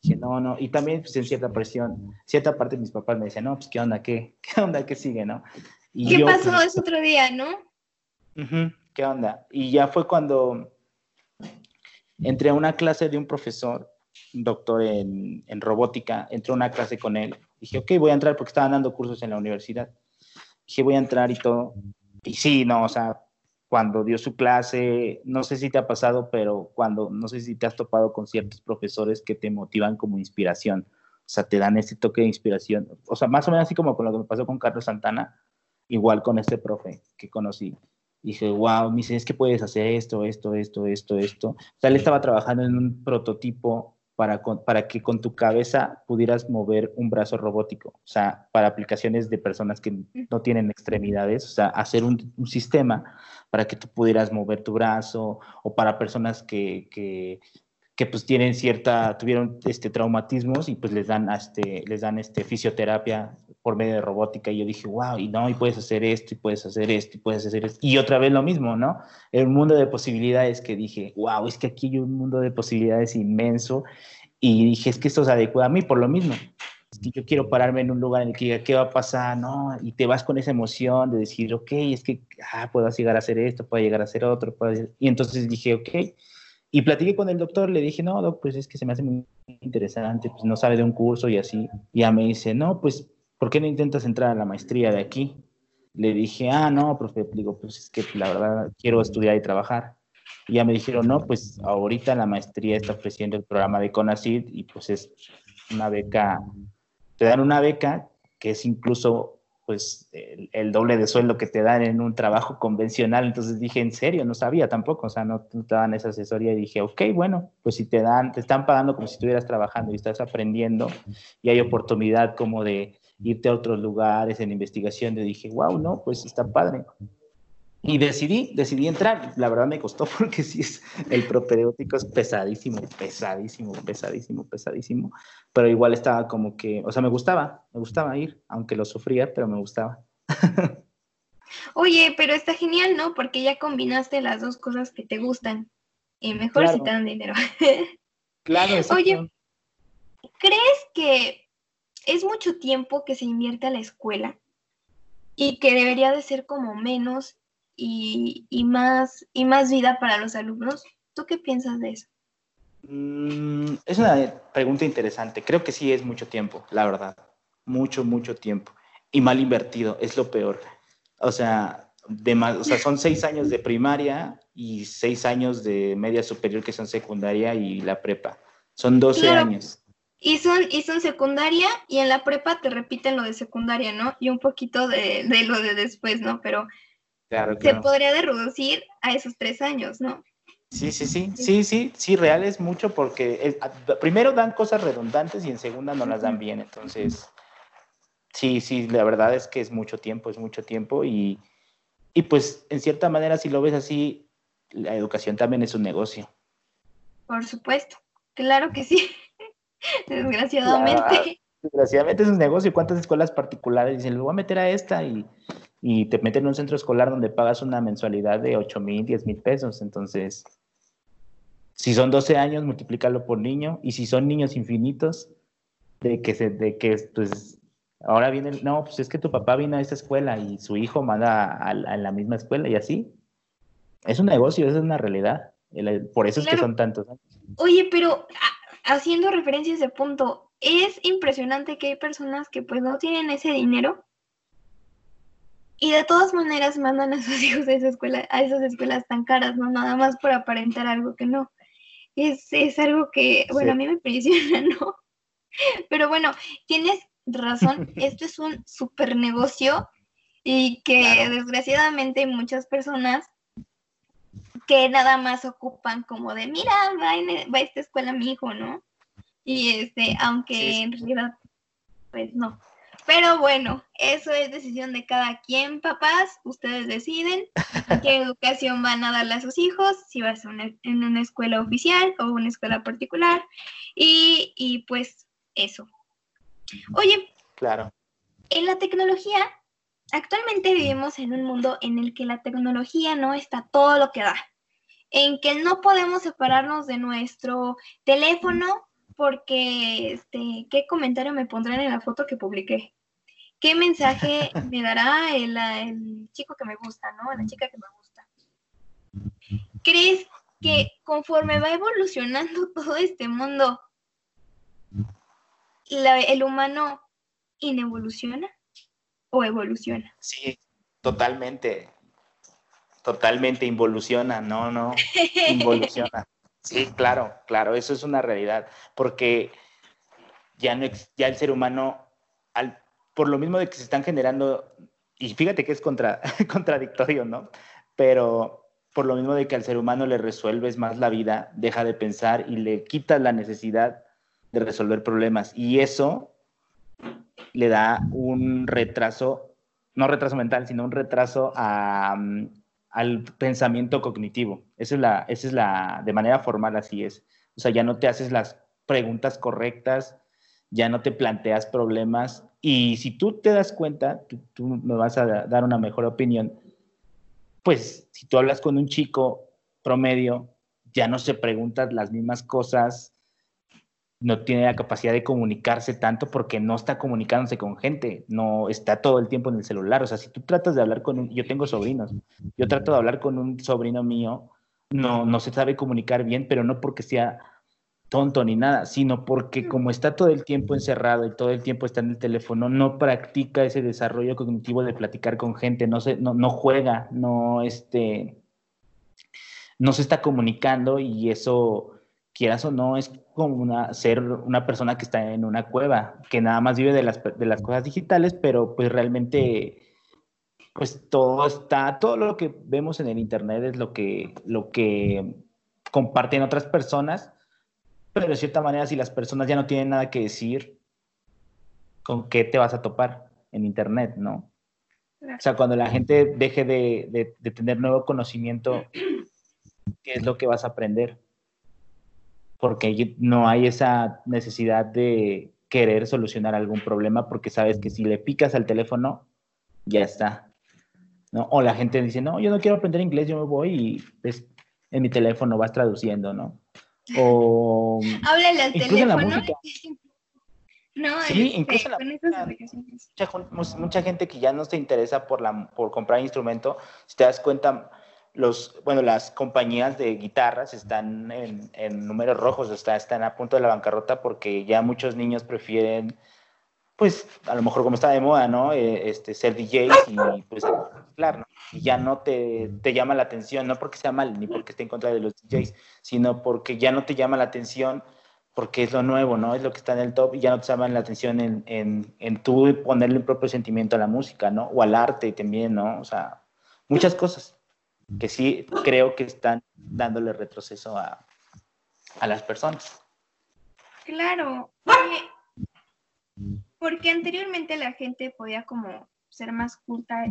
Dije, no, no, y también pues, en cierta presión, cierta parte de mis papás me decían, no, pues qué onda, qué, qué onda, qué sigue, ¿no? Y ¿Qué pasó pues, ese otro día, no? ¿Qué onda? Y ya fue cuando entré a una clase de un profesor, doctor en, en robótica, entré a una clase con él. Dije, ok, voy a entrar porque estaban dando cursos en la universidad. Dije, voy a entrar y todo. Y sí, no, o sea, cuando dio su clase, no sé si te ha pasado, pero cuando, no sé si te has topado con ciertos profesores que te motivan como inspiración, o sea, te dan ese toque de inspiración, o sea, más o menos así como con lo que me pasó con Carlos Santana, igual con este profe que conocí. Dije, wow, me dice, es que puedes hacer esto, esto, esto, esto, esto. O sea, él estaba trabajando en un prototipo para, para que con tu cabeza pudieras mover un brazo robótico, o sea, para aplicaciones de personas que no tienen extremidades, o sea, hacer un, un sistema para que tú pudieras mover tu brazo o para personas que, que, que pues tienen cierta, tuvieron este traumatismos y pues les dan, este, les dan este fisioterapia por medio de robótica y yo dije, wow, y no, y puedes hacer esto, y puedes hacer esto, y puedes hacer esto. Y otra vez lo mismo, ¿no? El mundo de posibilidades que dije, wow, es que aquí hay un mundo de posibilidades inmenso y dije, es que esto se adecua a mí por lo mismo yo quiero pararme en un lugar en el que diga, ¿qué va a pasar? ¿No? Y te vas con esa emoción de decir, ok, es que ah, puedo llegar a hacer esto, puedo llegar a hacer otro. Y entonces dije, ok. Y platiqué con el doctor, le dije, no, doc, pues es que se me hace muy interesante, pues no sabe de un curso y así. Y ya me dice, no, pues, ¿por qué no intentas entrar a la maestría de aquí? Le dije, ah, no, profe, digo, pues es que la verdad quiero estudiar y trabajar. Y ya me dijeron, no, pues ahorita la maestría está ofreciendo el programa de CONACYT y pues es una beca te dan una beca que es incluso pues el, doble de sueldo que te dan en un trabajo convencional. Entonces dije, en serio, no sabía tampoco, o sea, no, te dan esa asesoría y dije, ok, bueno, pues si te dan, te están pagando como si estuvieras trabajando y estás aprendiendo y hay oportunidad como de irte a otros lugares en investigación, yo dije, wow, no, pues está padre. Y decidí, decidí entrar. La verdad me costó porque sí, es, el propedéutico es pesadísimo, pesadísimo, pesadísimo, pesadísimo. Pero igual estaba como que, o sea, me gustaba, me gustaba ir, aunque lo sufría, pero me gustaba. Oye, pero está genial, ¿no? Porque ya combinaste las dos cosas que te gustan. Y mejor si te dan dinero. claro, Oye, ¿crees que es mucho tiempo que se invierte a la escuela? Y que debería de ser como menos y, más, y más vida para los alumnos. ¿Tú qué piensas de eso? Mm, es una pregunta interesante. Creo que sí es mucho tiempo, la verdad. Mucho, mucho tiempo. Y mal invertido, es lo peor. O sea, de más, o sea, son seis años de primaria y seis años de media superior que son secundaria y la prepa. Son 12 años. Y son, y son secundaria y en la prepa te repiten lo de secundaria, ¿no? Y un poquito de, de lo de después, ¿no? Pero se podría reducir a esos tres años, ¿no? Sí, sí, sí, sí, sí, sí, real es mucho porque primero dan cosas redundantes y en segunda no las dan bien, entonces, sí, sí, la verdad es que es mucho tiempo, es mucho tiempo y, y pues en cierta manera si lo ves así, la educación también es un negocio. Por supuesto, claro que sí, desgraciadamente. desgraciadamente es un negocio, ¿cuántas escuelas particulares dicen, lo voy a meter a esta y y te meten en un centro escolar donde pagas una mensualidad de 8 mil, 10 mil pesos. Entonces, si son 12 años, multiplícalo por niño. Y si son niños infinitos, de que, se, de que pues, ahora viene, no, pues es que tu papá vino a esa escuela y su hijo manda a, la misma escuela y así. Es un negocio, es una realidad. Por eso es que son tantos años. Oye, pero haciendo referencia a ese punto, es impresionante que hay personas que pues no tienen ese dinero y de todas maneras mandan a sus hijos a, esa escuela, a esas escuelas tan caras, ¿no? Nada más por aparentar algo que no. Es, es algo que, bueno, a mí me impresiona, ¿no? Pero bueno, tienes razón, esto es un super negocio y que desgraciadamente muchas personas que nada más ocupan como de, mira, va, va a esta escuela mi hijo, ¿no? Y este, aunque en realidad, pues no. Pero bueno, eso es decisión de cada quien, papás. Ustedes deciden qué educación van a darle a sus hijos, si va a ser en una escuela oficial o una escuela particular. Y, y pues eso. Oye. Claro. En la tecnología, actualmente vivimos en un mundo en el que la tecnología no está todo lo que da. En que no podemos separarnos de nuestro teléfono porque, este, ¿qué comentario me pondrán en la foto que publiqué? ¿Qué mensaje me dará el, chico que me gusta, ¿no? La chica que me gusta. ¿Crees que conforme va evolucionando todo este mundo, el humano inevoluciona o evoluciona? Sí, totalmente. Totalmente involuciona, no, no, involuciona. Sí, claro, claro, eso es una realidad, porque ya, no, ya el ser humano, al, por lo mismo de que se están generando, y fíjate que es contra, contradictorio, ¿no? Pero por lo mismo de que al ser humano le resuelves más la vida, deja de pensar y le quitas la necesidad de resolver problemas. Y eso le da un retraso, no retraso mental, sino un retraso a, al pensamiento cognitivo. Esa es la, esa es la, de manera formal así es. O sea, ya no te haces las preguntas correctas, ya no te planteas problemas y si tú te das cuenta, tú, me vas a dar una mejor opinión, pues si tú hablas con un chico promedio, ya no se preguntan las mismas cosas, no tiene la capacidad de comunicarse tanto porque no está comunicándose con gente, no está todo el tiempo en el celular. O sea, si tú tratas de hablar con un, yo tengo sobrinos, yo trato de hablar con un sobrino mío, no, no se sabe comunicar bien, pero no porque sea tonto ni nada, sino porque como está todo el tiempo encerrado y todo el tiempo está en el teléfono, no practica ese desarrollo cognitivo de platicar con gente, no, se, no, no juega, no, este, no se está comunicando y eso quieras o no, es como una, ser una persona que está en una cueva, que nada más vive de las, de las cosas digitales, pero pues realmente, pues todo está, todo lo que vemos en el Internet es lo que, lo que comparten otras personas, pero de cierta manera si las personas ya no tienen nada que decir, ¿con qué te vas a topar en Internet, no? O sea, cuando la gente deje de, de tener nuevo conocimiento, ¿qué es lo que vas a aprender? Porque no hay esa necesidad de querer solucionar algún problema porque sabes que si le picas al teléfono, ya está. ¿no? O la gente dice, no, yo no quiero aprender inglés, yo me voy y pues, en mi teléfono vas traduciendo, ¿no? O... Háblale al teléfono. la música. No, sí, este, incluso la mucha, mucha, gente que ya no se interesa por, la, por comprar instrumento, si te das cuenta, los, bueno, las compañías de guitarras están en, números rojos, está, están a punto de la bancarrota porque ya muchos niños prefieren, pues, a lo mejor como está de moda, ¿no? Eh, este, ser DJs y pues, claro, Y ya no te, te, llama la atención, no porque sea mal ni porque esté en contra de los DJs, sino porque ya no te llama la atención porque es lo nuevo, ¿no? Es lo que está en el top y ya no te llama la atención en, en, en tú ponerle un propio sentimiento a la música, ¿no? O al arte también, ¿no? O sea, muchas cosas que sí creo que están dándole retroceso a, las personas. Claro, porque, anteriormente la gente podía como ser más culta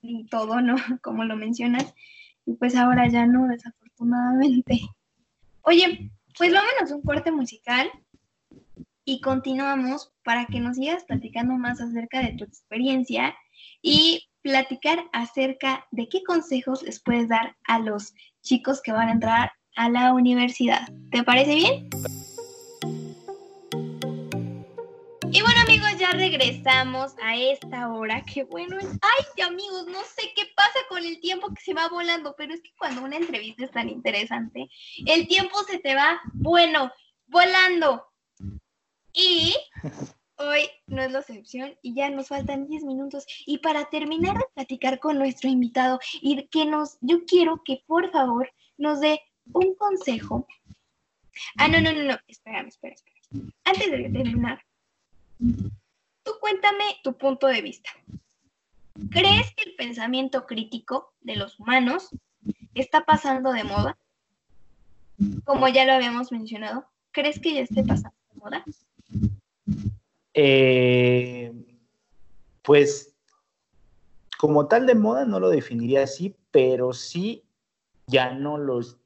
y todo, ¿no? Como lo mencionas, y pues ahora ya no, desafortunadamente. Oye, pues vámonos un corte musical y continuamos para que nos sigas platicando más acerca de tu experiencia y platicar acerca de qué consejos les puedes dar a los chicos que van a entrar a la universidad. ¿Te parece bien? Y bueno amigos, ya regresamos a esta hora. Qué bueno. Ay amigos, no sé qué pasa con el tiempo que se va volando, pero es que cuando una entrevista es tan interesante, el tiempo se te va, bueno, volando. Y Hoy no es la excepción y ya nos faltan 10 minutos. Y para terminar de platicar con nuestro invitado y que nos, yo quiero que por favor nos dé un consejo. Ah, no, no, no, no, espérame, espera, espera. Antes de terminar, tú cuéntame tu punto de vista. ¿Crees que el pensamiento crítico de los humanos está pasando de moda? Como ya lo habíamos mencionado, ¿crees que ya esté pasando de moda? Eh, pues como tal de moda no lo definiría así, pero sí ya no los,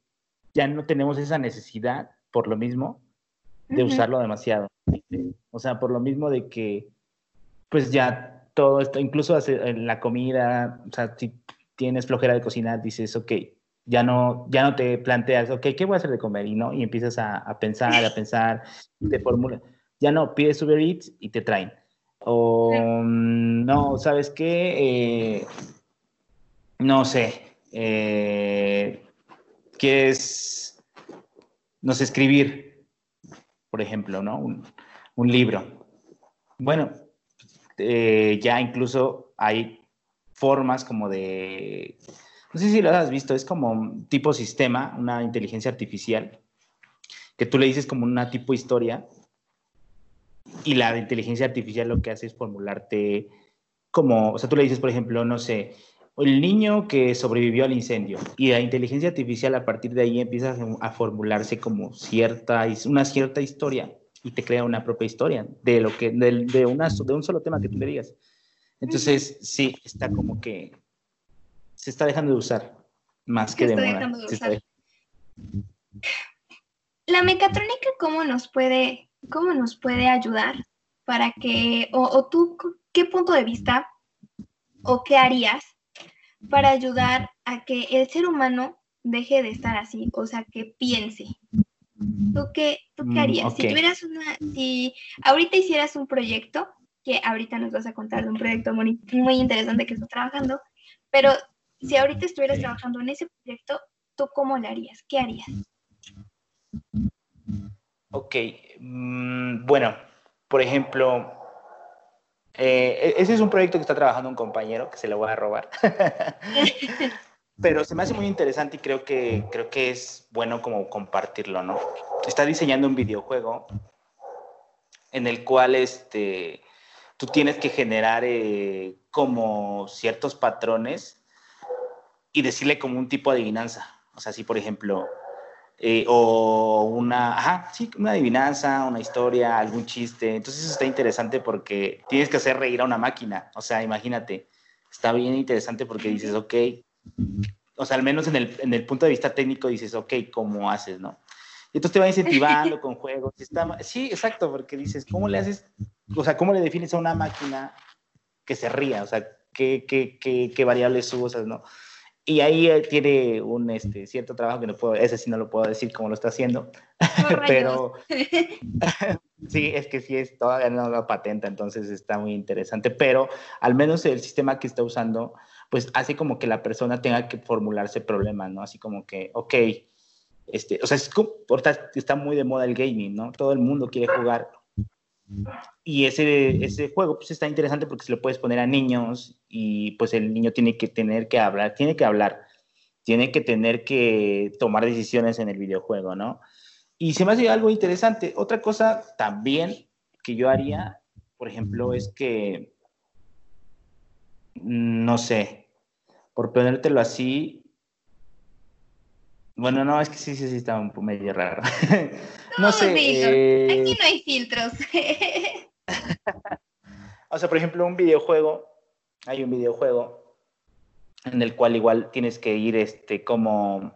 ya no tenemos esa necesidad por lo mismo de usarlo demasiado. O sea, por lo mismo de que pues ya todo esto, incluso en la comida, o sea, si tienes flojera de cocinar, dices, ok, ya no, ya no te planteas, ok, ¿qué voy a hacer de comer? Y no, y empiezas a, a pensar, a pensar, te formulas ya no, pides Uber Eats y te traen. O mm, no, ¿sabes qué? Eh, no sé. Eh, quieres, no sé, escribir, por ejemplo, ¿no? Un, libro. Bueno, eh, ya incluso hay formas como de, no sé si lo has visto, es como un tipo sistema, una inteligencia artificial, que tú le dices como una tipo historia y la inteligencia artificial lo que hace es formularte como, o sea, tú le dices, por ejemplo, no sé, el niño que sobrevivió al incendio y la inteligencia artificial a partir de ahí empieza a formularse como cierta, una cierta historia y te crea una propia historia de lo que, de, de, una, de un solo tema que tú le digas. Entonces, sí, está como que se está dejando de usar más que de moda. La mecatrónica, ¿cómo nos puede ¿cómo nos puede ayudar para que, o, tú, qué punto de vista o qué harías para ayudar a que el ser humano deje de estar así, o sea, que piense? ¿Tú qué, tú qué mm, harías? Si tuvieras una, si ahorita hicieras un proyecto, que ahorita nos vas a contar de un proyecto muy, muy interesante que estás trabajando, pero si ahorita estuvieras trabajando en ese proyecto, ¿tú cómo lo harías? ¿Qué harías? Ok, mm, bueno, por ejemplo, eh, e-, ese es un proyecto que está trabajando un compañero que se lo voy a robar. pero se me hace muy interesante y creo que, creo que es bueno como compartirlo, ¿no? Está diseñando un videojuego en el cual este, tú tienes que generar eh, como ciertos patrones y decirle como un tipo de adivinanza. O sea, si por ejemplo, eh, o una, ajá, sí, una adivinanza, una historia, algún chiste. Entonces eso está interesante porque tienes que hacer reír a una máquina. O sea, imagínate, está bien interesante porque dices, ok, o sea, al menos en el, en el punto de vista técnico dices, ok, ¿cómo haces, no? Y entonces te va incentivando con juegos. Está, sí, exacto, porque dices, ¿cómo le haces, o sea, cómo le defines a una máquina que se ría? O sea, ¿qué, qué, qué, qué variables usas, no? Y ahí tiene un este, cierto trabajo que no puedo, ese sí no lo puedo decir cómo lo está haciendo, pero sí, es que sí, es, todavía no lo patenta, entonces está muy interesante, pero al menos el sistema que está usando, pues hace como que la persona tenga que formularse problemas, ¿no? Así como que, ok, este, o sea, es, está muy de moda el gaming, ¿no? Todo el mundo quiere jugar y ese, ese juego pues está interesante porque se lo puedes poner a niños y pues el niño tiene que tener que hablar, tiene que hablar, tiene que tener que tomar decisiones en el videojuego, ¿no? Y se me hace algo interesante. Otra cosa también que yo haría, por ejemplo, es que, no sé, por ponértelo así, bueno, no, es que sí, sí, sí, está un medio raro. no, sé. Eh, Aquí no hay filtros. o sea, por ejemplo, un videojuego, hay un videojuego en el cual igual tienes que ir, este, como,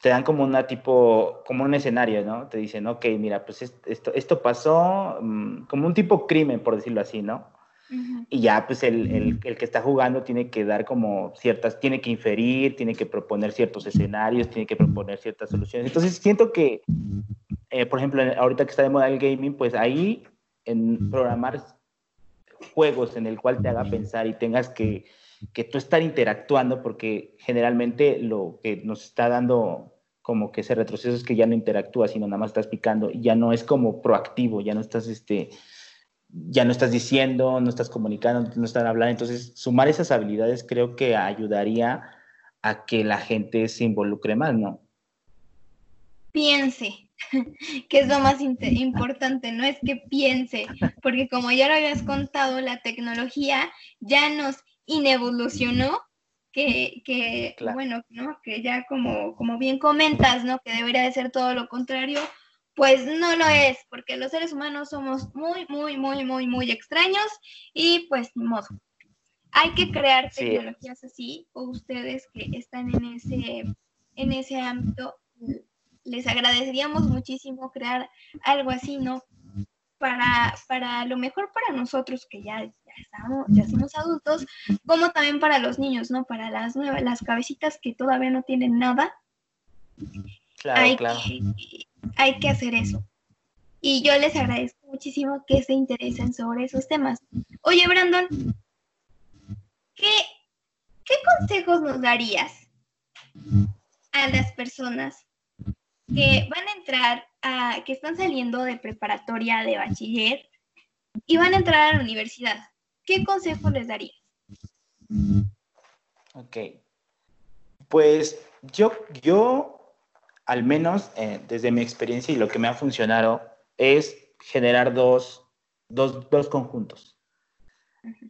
te dan como una tipo, como un escenario, ¿no? Te dicen, ok, mira, pues esto, esto pasó, mm, como un tipo crimen, por decirlo así, ¿no? Y ya, pues el, el, el, que está jugando tiene que dar como ciertas, tiene que inferir, tiene que proponer ciertos escenarios, tiene que proponer ciertas soluciones. Entonces, siento que, eh, por ejemplo, ahorita que está de moda el gaming, pues ahí en programar juegos en el cual te haga pensar y tengas que, que tú estar interactuando, porque generalmente lo que nos está dando como que ese retroceso es que ya no interactúas, sino nada más estás picando, y ya no es como proactivo, ya no estás este, ya no estás diciendo, no estás comunicando, no estás hablando. Entonces, sumar esas habilidades creo que ayudaría a que la gente se involucre más, ¿no? Piense, que es lo más importante, no es que piense, porque como ya lo habías contado, la tecnología ya nos inevolucionó, que, que bueno, ¿no? Que ya como, como bien comentas, ¿no? Que debería de ser todo lo contrario, pues no lo es, porque los seres humanos somos muy, muy, muy, muy, muy extraños y pues ni modo. Hay que crear tecnologías así, o ustedes que están en ese, en ese ámbito, les agradeceríamos muchísimo crear algo así, ¿no? Para, para lo mejor para nosotros que ya, ya, estamos, ya somos adultos, como también para los niños, ¿no? Para las nuevas, las cabecitas que todavía no tienen nada. Claro, claro hay que hacer eso. Y yo les agradezco muchísimo que se interesen sobre esos temas. Oye, Brandon, ¿qué, qué consejos nos darías a las personas que van a entrar a, que están saliendo de preparatoria de bachiller y van a entrar a la universidad? ¿Qué consejos les darías? Ok. Pues yo, yo al menos eh, desde mi experiencia y lo que me ha funcionado, es generar dos, conjuntos.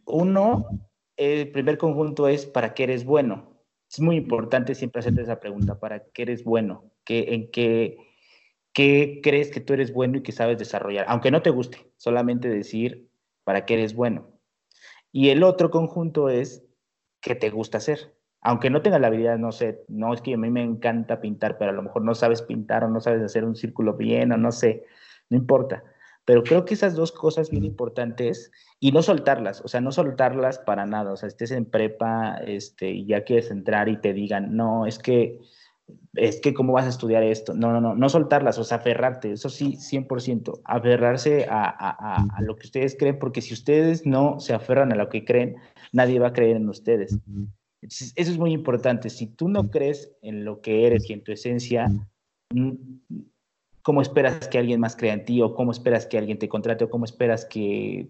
Uno, el primer conjunto es para qué eres bueno. Es muy importante siempre hacerte esa pregunta, ¿para qué eres bueno? ¿Qué, ¿En qué, qué crees que tú eres bueno y que sabes desarrollar? Aunque no te guste, solamente decir para qué eres bueno. Y el otro conjunto es qué te gusta hacer aunque no tenga la habilidad, no sé, no es que a mí me encanta pintar, pero a lo mejor no sabes pintar o no sabes hacer un círculo bien o no sé, no importa. Pero creo que esas dos cosas bien importantes y no soltarlas, o sea, no soltarlas para nada, o sea, estés en prepa este, y ya quieres entrar y te digan, no, es que, es que, ¿cómo vas a estudiar esto? No, no, no, no soltarlas, o sea, aferrarte, eso sí, 100%, aferrarse a, a, a lo que ustedes creen, porque si ustedes no se aferran a lo que creen, nadie va a creer en ustedes eso es muy importante. Si tú no crees en lo que eres y en tu esencia, mm, ¿cómo esperas que alguien más crea en ti? ¿O cómo esperas que alguien te contrate? ¿O cómo esperas que,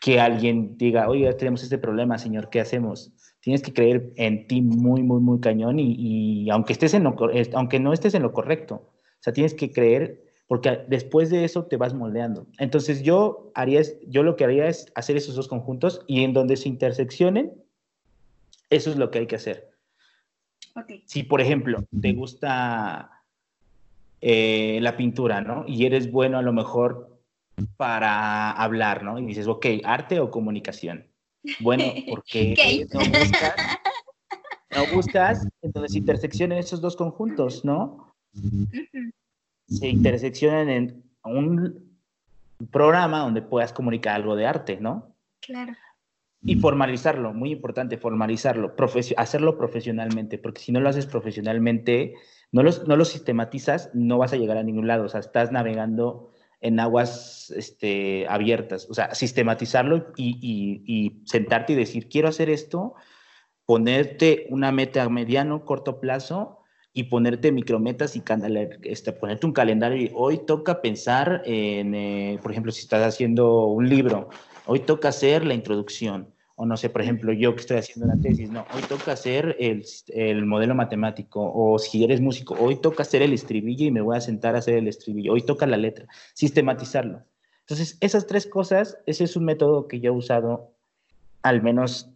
que alguien diga, oye, tenemos este problema, señor, ¿qué hacemos? Tienes que creer en ti muy, muy, muy cañón y, aunque, estés en lo, aunque no estés en lo correcto, o sea, tienes que creer porque después de eso te vas moldeando. Entonces yo haría, yo lo que haría es hacer esos dos conjuntos y en donde se interseccionen, eso es lo que hay que hacer. Si, por ejemplo, te gusta eh, la pintura, ¿no? Y eres bueno a lo mejor para hablar, ¿no? Y dices, ok, arte o comunicación. Bueno, porque no buscas, no buscas, entonces interseccionan esos dos conjuntos, ¿no? Se interseccionan en un programa donde puedas comunicar algo de arte, ¿no? Claro. Y formalizarlo, muy importante, formalizarlo, hacerlo profesionalmente, porque si no lo haces profesionalmente, no, no lo sistematizas, no vas a llegar a ningún lado, o sea, estás navegando en aguas este, abiertas, o sea, sistematizarlo y, sentarte y decir, quiero hacer esto, ponerte una meta a mediano, corto plazo y ponerte micrometas y este, ponerte un calendario y hoy toca pensar en, eh, por ejemplo, si estás haciendo un libro, hoy toca hacer la introducción. O no sé, por ejemplo, yo que estoy haciendo una tesis, no, hoy toca hacer el, el, modelo matemático. O si eres músico, hoy toca hacer el estribillo y me voy a sentar a hacer el estribillo. Hoy toca la letra. Sistematizarlo. Entonces, esas tres cosas, ese es un método que yo he usado al menos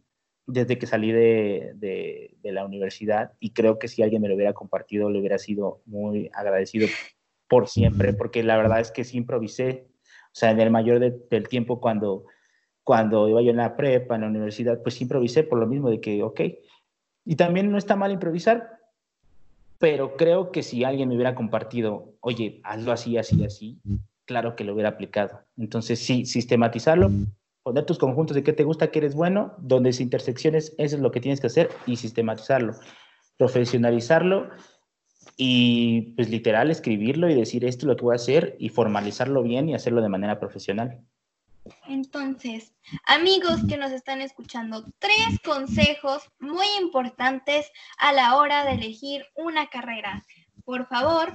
desde que salí de, de, de, la universidad y creo que si alguien me lo hubiera compartido, le hubiera sido muy agradecido por siempre, porque la verdad es que sí improvisé. O sea, en el mayor del tiempo cuando cuando iba yo en la prepa, en la universidad, pues improvisé por lo mismo de que, ok, y también no está mal improvisar, pero creo que si alguien me hubiera compartido, oye, hazlo así, así, así, claro que lo hubiera aplicado. Entonces, sí, sistematizarlo, poner tus conjuntos de qué te gusta, qué eres bueno, donde se intersecciones, eso es lo que tienes que hacer y sistematizarlo, profesionalizarlo y pues literal escribirlo y decir esto es lo que voy a hacer y formalizarlo bien y hacerlo de manera profesional. Entonces, amigos que nos están escuchando, tres consejos muy importantes a la hora de elegir una carrera. Por favor,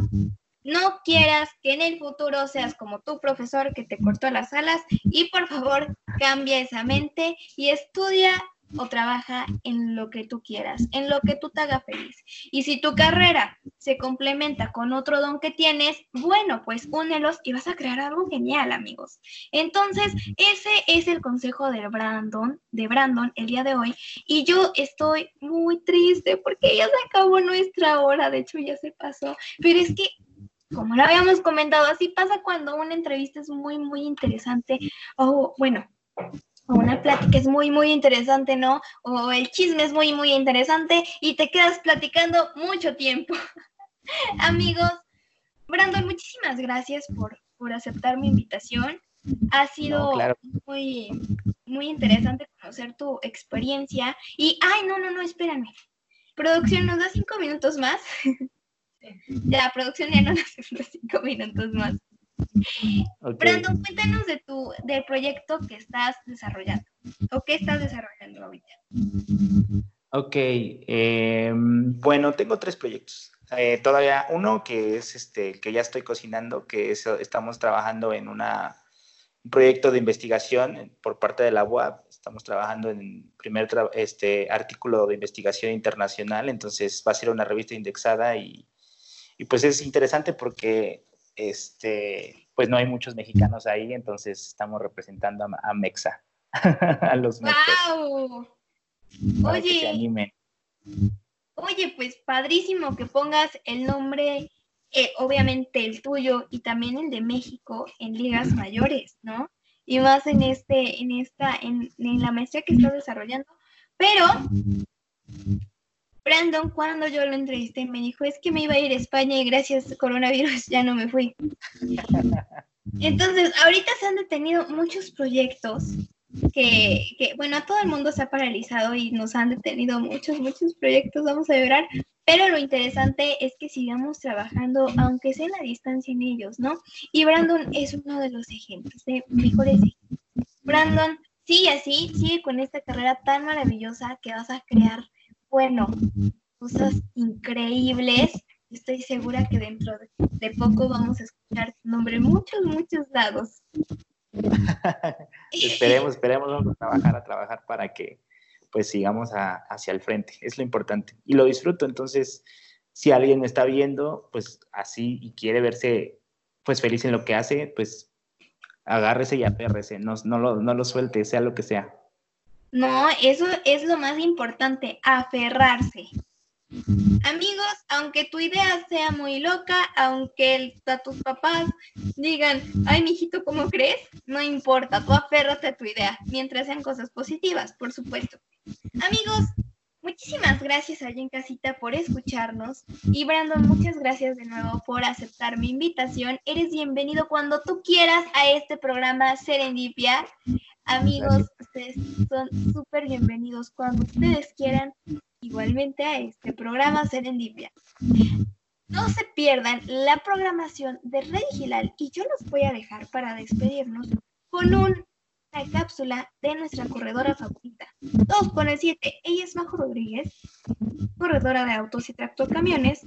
no quieras que en el futuro seas como tu profesor que te cortó las alas y por favor cambia esa mente y estudia o trabaja en lo que tú quieras, en lo que tú te haga feliz. Y si tu carrera se complementa con otro don que tienes, bueno, pues únelos y vas a crear algo genial, amigos. Entonces, ese es el consejo de Brandon, de Brandon el día de hoy. Y yo estoy muy triste porque ya se acabó nuestra hora, de hecho ya se pasó. Pero es que como lo habíamos comentado, así pasa cuando una entrevista es muy, muy interesante. O bueno, una plática es muy, muy interesante, ¿no? O el chisme es muy, muy interesante y te quedas platicando mucho tiempo. Amigos, Brandon, muchísimas gracias por, aceptar mi invitación. Ha sido muy, muy interesante conocer tu experiencia. Y, ay, no, no, no, espérame. Producción, ¿nos da cinco minutos más? ya, producción ya no nos da cinco minutos más. Brandon, cuéntanos de tu, del proyecto que estás desarrollando o qué estás desarrollando ahorita. Ok, em, bueno, tengo tres proyectos. Eh, todavía uno que es este, que ya estoy cocinando, que es, estamos trabajando en una, un proyecto de investigación por parte de la UAP. Estamos trabajando en primer este, artículo de investigación internacional, entonces va a ser una revista indexada y, y pues es interesante porque este, pues no hay muchos mexicanos ahí, entonces estamos representando a, Mexa, a los ¡Wow! Oye, Oye, pues padrísimo que pongas el nombre, eh, obviamente el tuyo y también el de México en ligas mayores, ¿no? Y más en este, en esta, en, en la maestría que estás desarrollando. Pero Brandon, cuando yo lo entrevisté, me dijo, es que me iba a ir a España y gracias coronavirus ya no me fui. Entonces, ahorita se han detenido muchos proyectos que, que, bueno, a todo el mundo se ha paralizado y nos han detenido muchos, muchos proyectos, vamos a llorar, pero lo interesante es que sigamos trabajando, aunque sea en la distancia en ellos, ¿no? Y Brandon es uno de los ejemplos, de mejores ejemplos. Brandon, sigue así, sigue con esta carrera tan maravillosa que vas a crear bueno, cosas increíbles. Estoy segura que dentro de poco vamos a escuchar tu nombre en muchos, muchos lados. esperemos, esperemos, vamos a trabajar, a trabajar para que, pues sigamos hacia el frente, es lo importante. Y lo disfruto, entonces, si alguien me está viendo, pues así y quiere verse pues feliz en lo que hace, pues agárrese y apérrese, no, no, lo, no lo suelte, sea lo que sea. No, eso es lo más importante, aferrarse. Amigos, aunque tu idea sea muy loca, aunque tus papás digan, ay, mijito, ¿cómo crees? No importa, tú aférrate a tu idea, mientras sean cosas positivas, por supuesto. Amigos, muchísimas gracias a en casita por escucharnos. Y Brandon, muchas gracias de nuevo por aceptar mi invitación. Eres bienvenido cuando tú quieras a este programa Serendipia. Amigos, ustedes son súper bienvenidos cuando ustedes quieran igualmente a este programa Serendipia. No se pierdan la programación de Red Gilal y yo los voy a dejar para despedirnos con una cápsula de nuestra corredora favorita. Todos con el 7. Ella es Majo Rodríguez, corredora de autos y tractocamiones,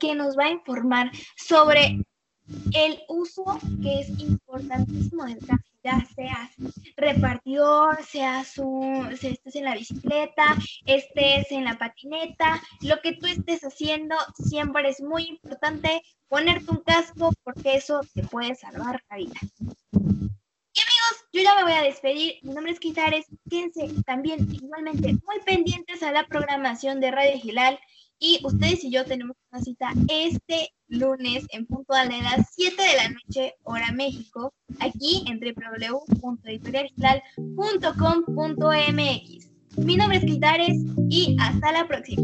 que nos va a informar sobre el uso que es importantísimo del café ya seas repartidor, seas un, estés en la bicicleta, estés en la patineta, lo que tú estés haciendo, siempre es muy importante ponerte un casco porque eso te puede salvar la vida. Y amigos, yo ya me voy a despedir. Mi nombre es Quizares. Quédense también igualmente muy pendientes a la programación de Radio Gilal. Y ustedes y yo tenemos una cita este lunes en punto de las 7 de la noche, hora México, aquí en www.editorialgilal.com.mx. Mi nombre es Quitares y hasta la próxima.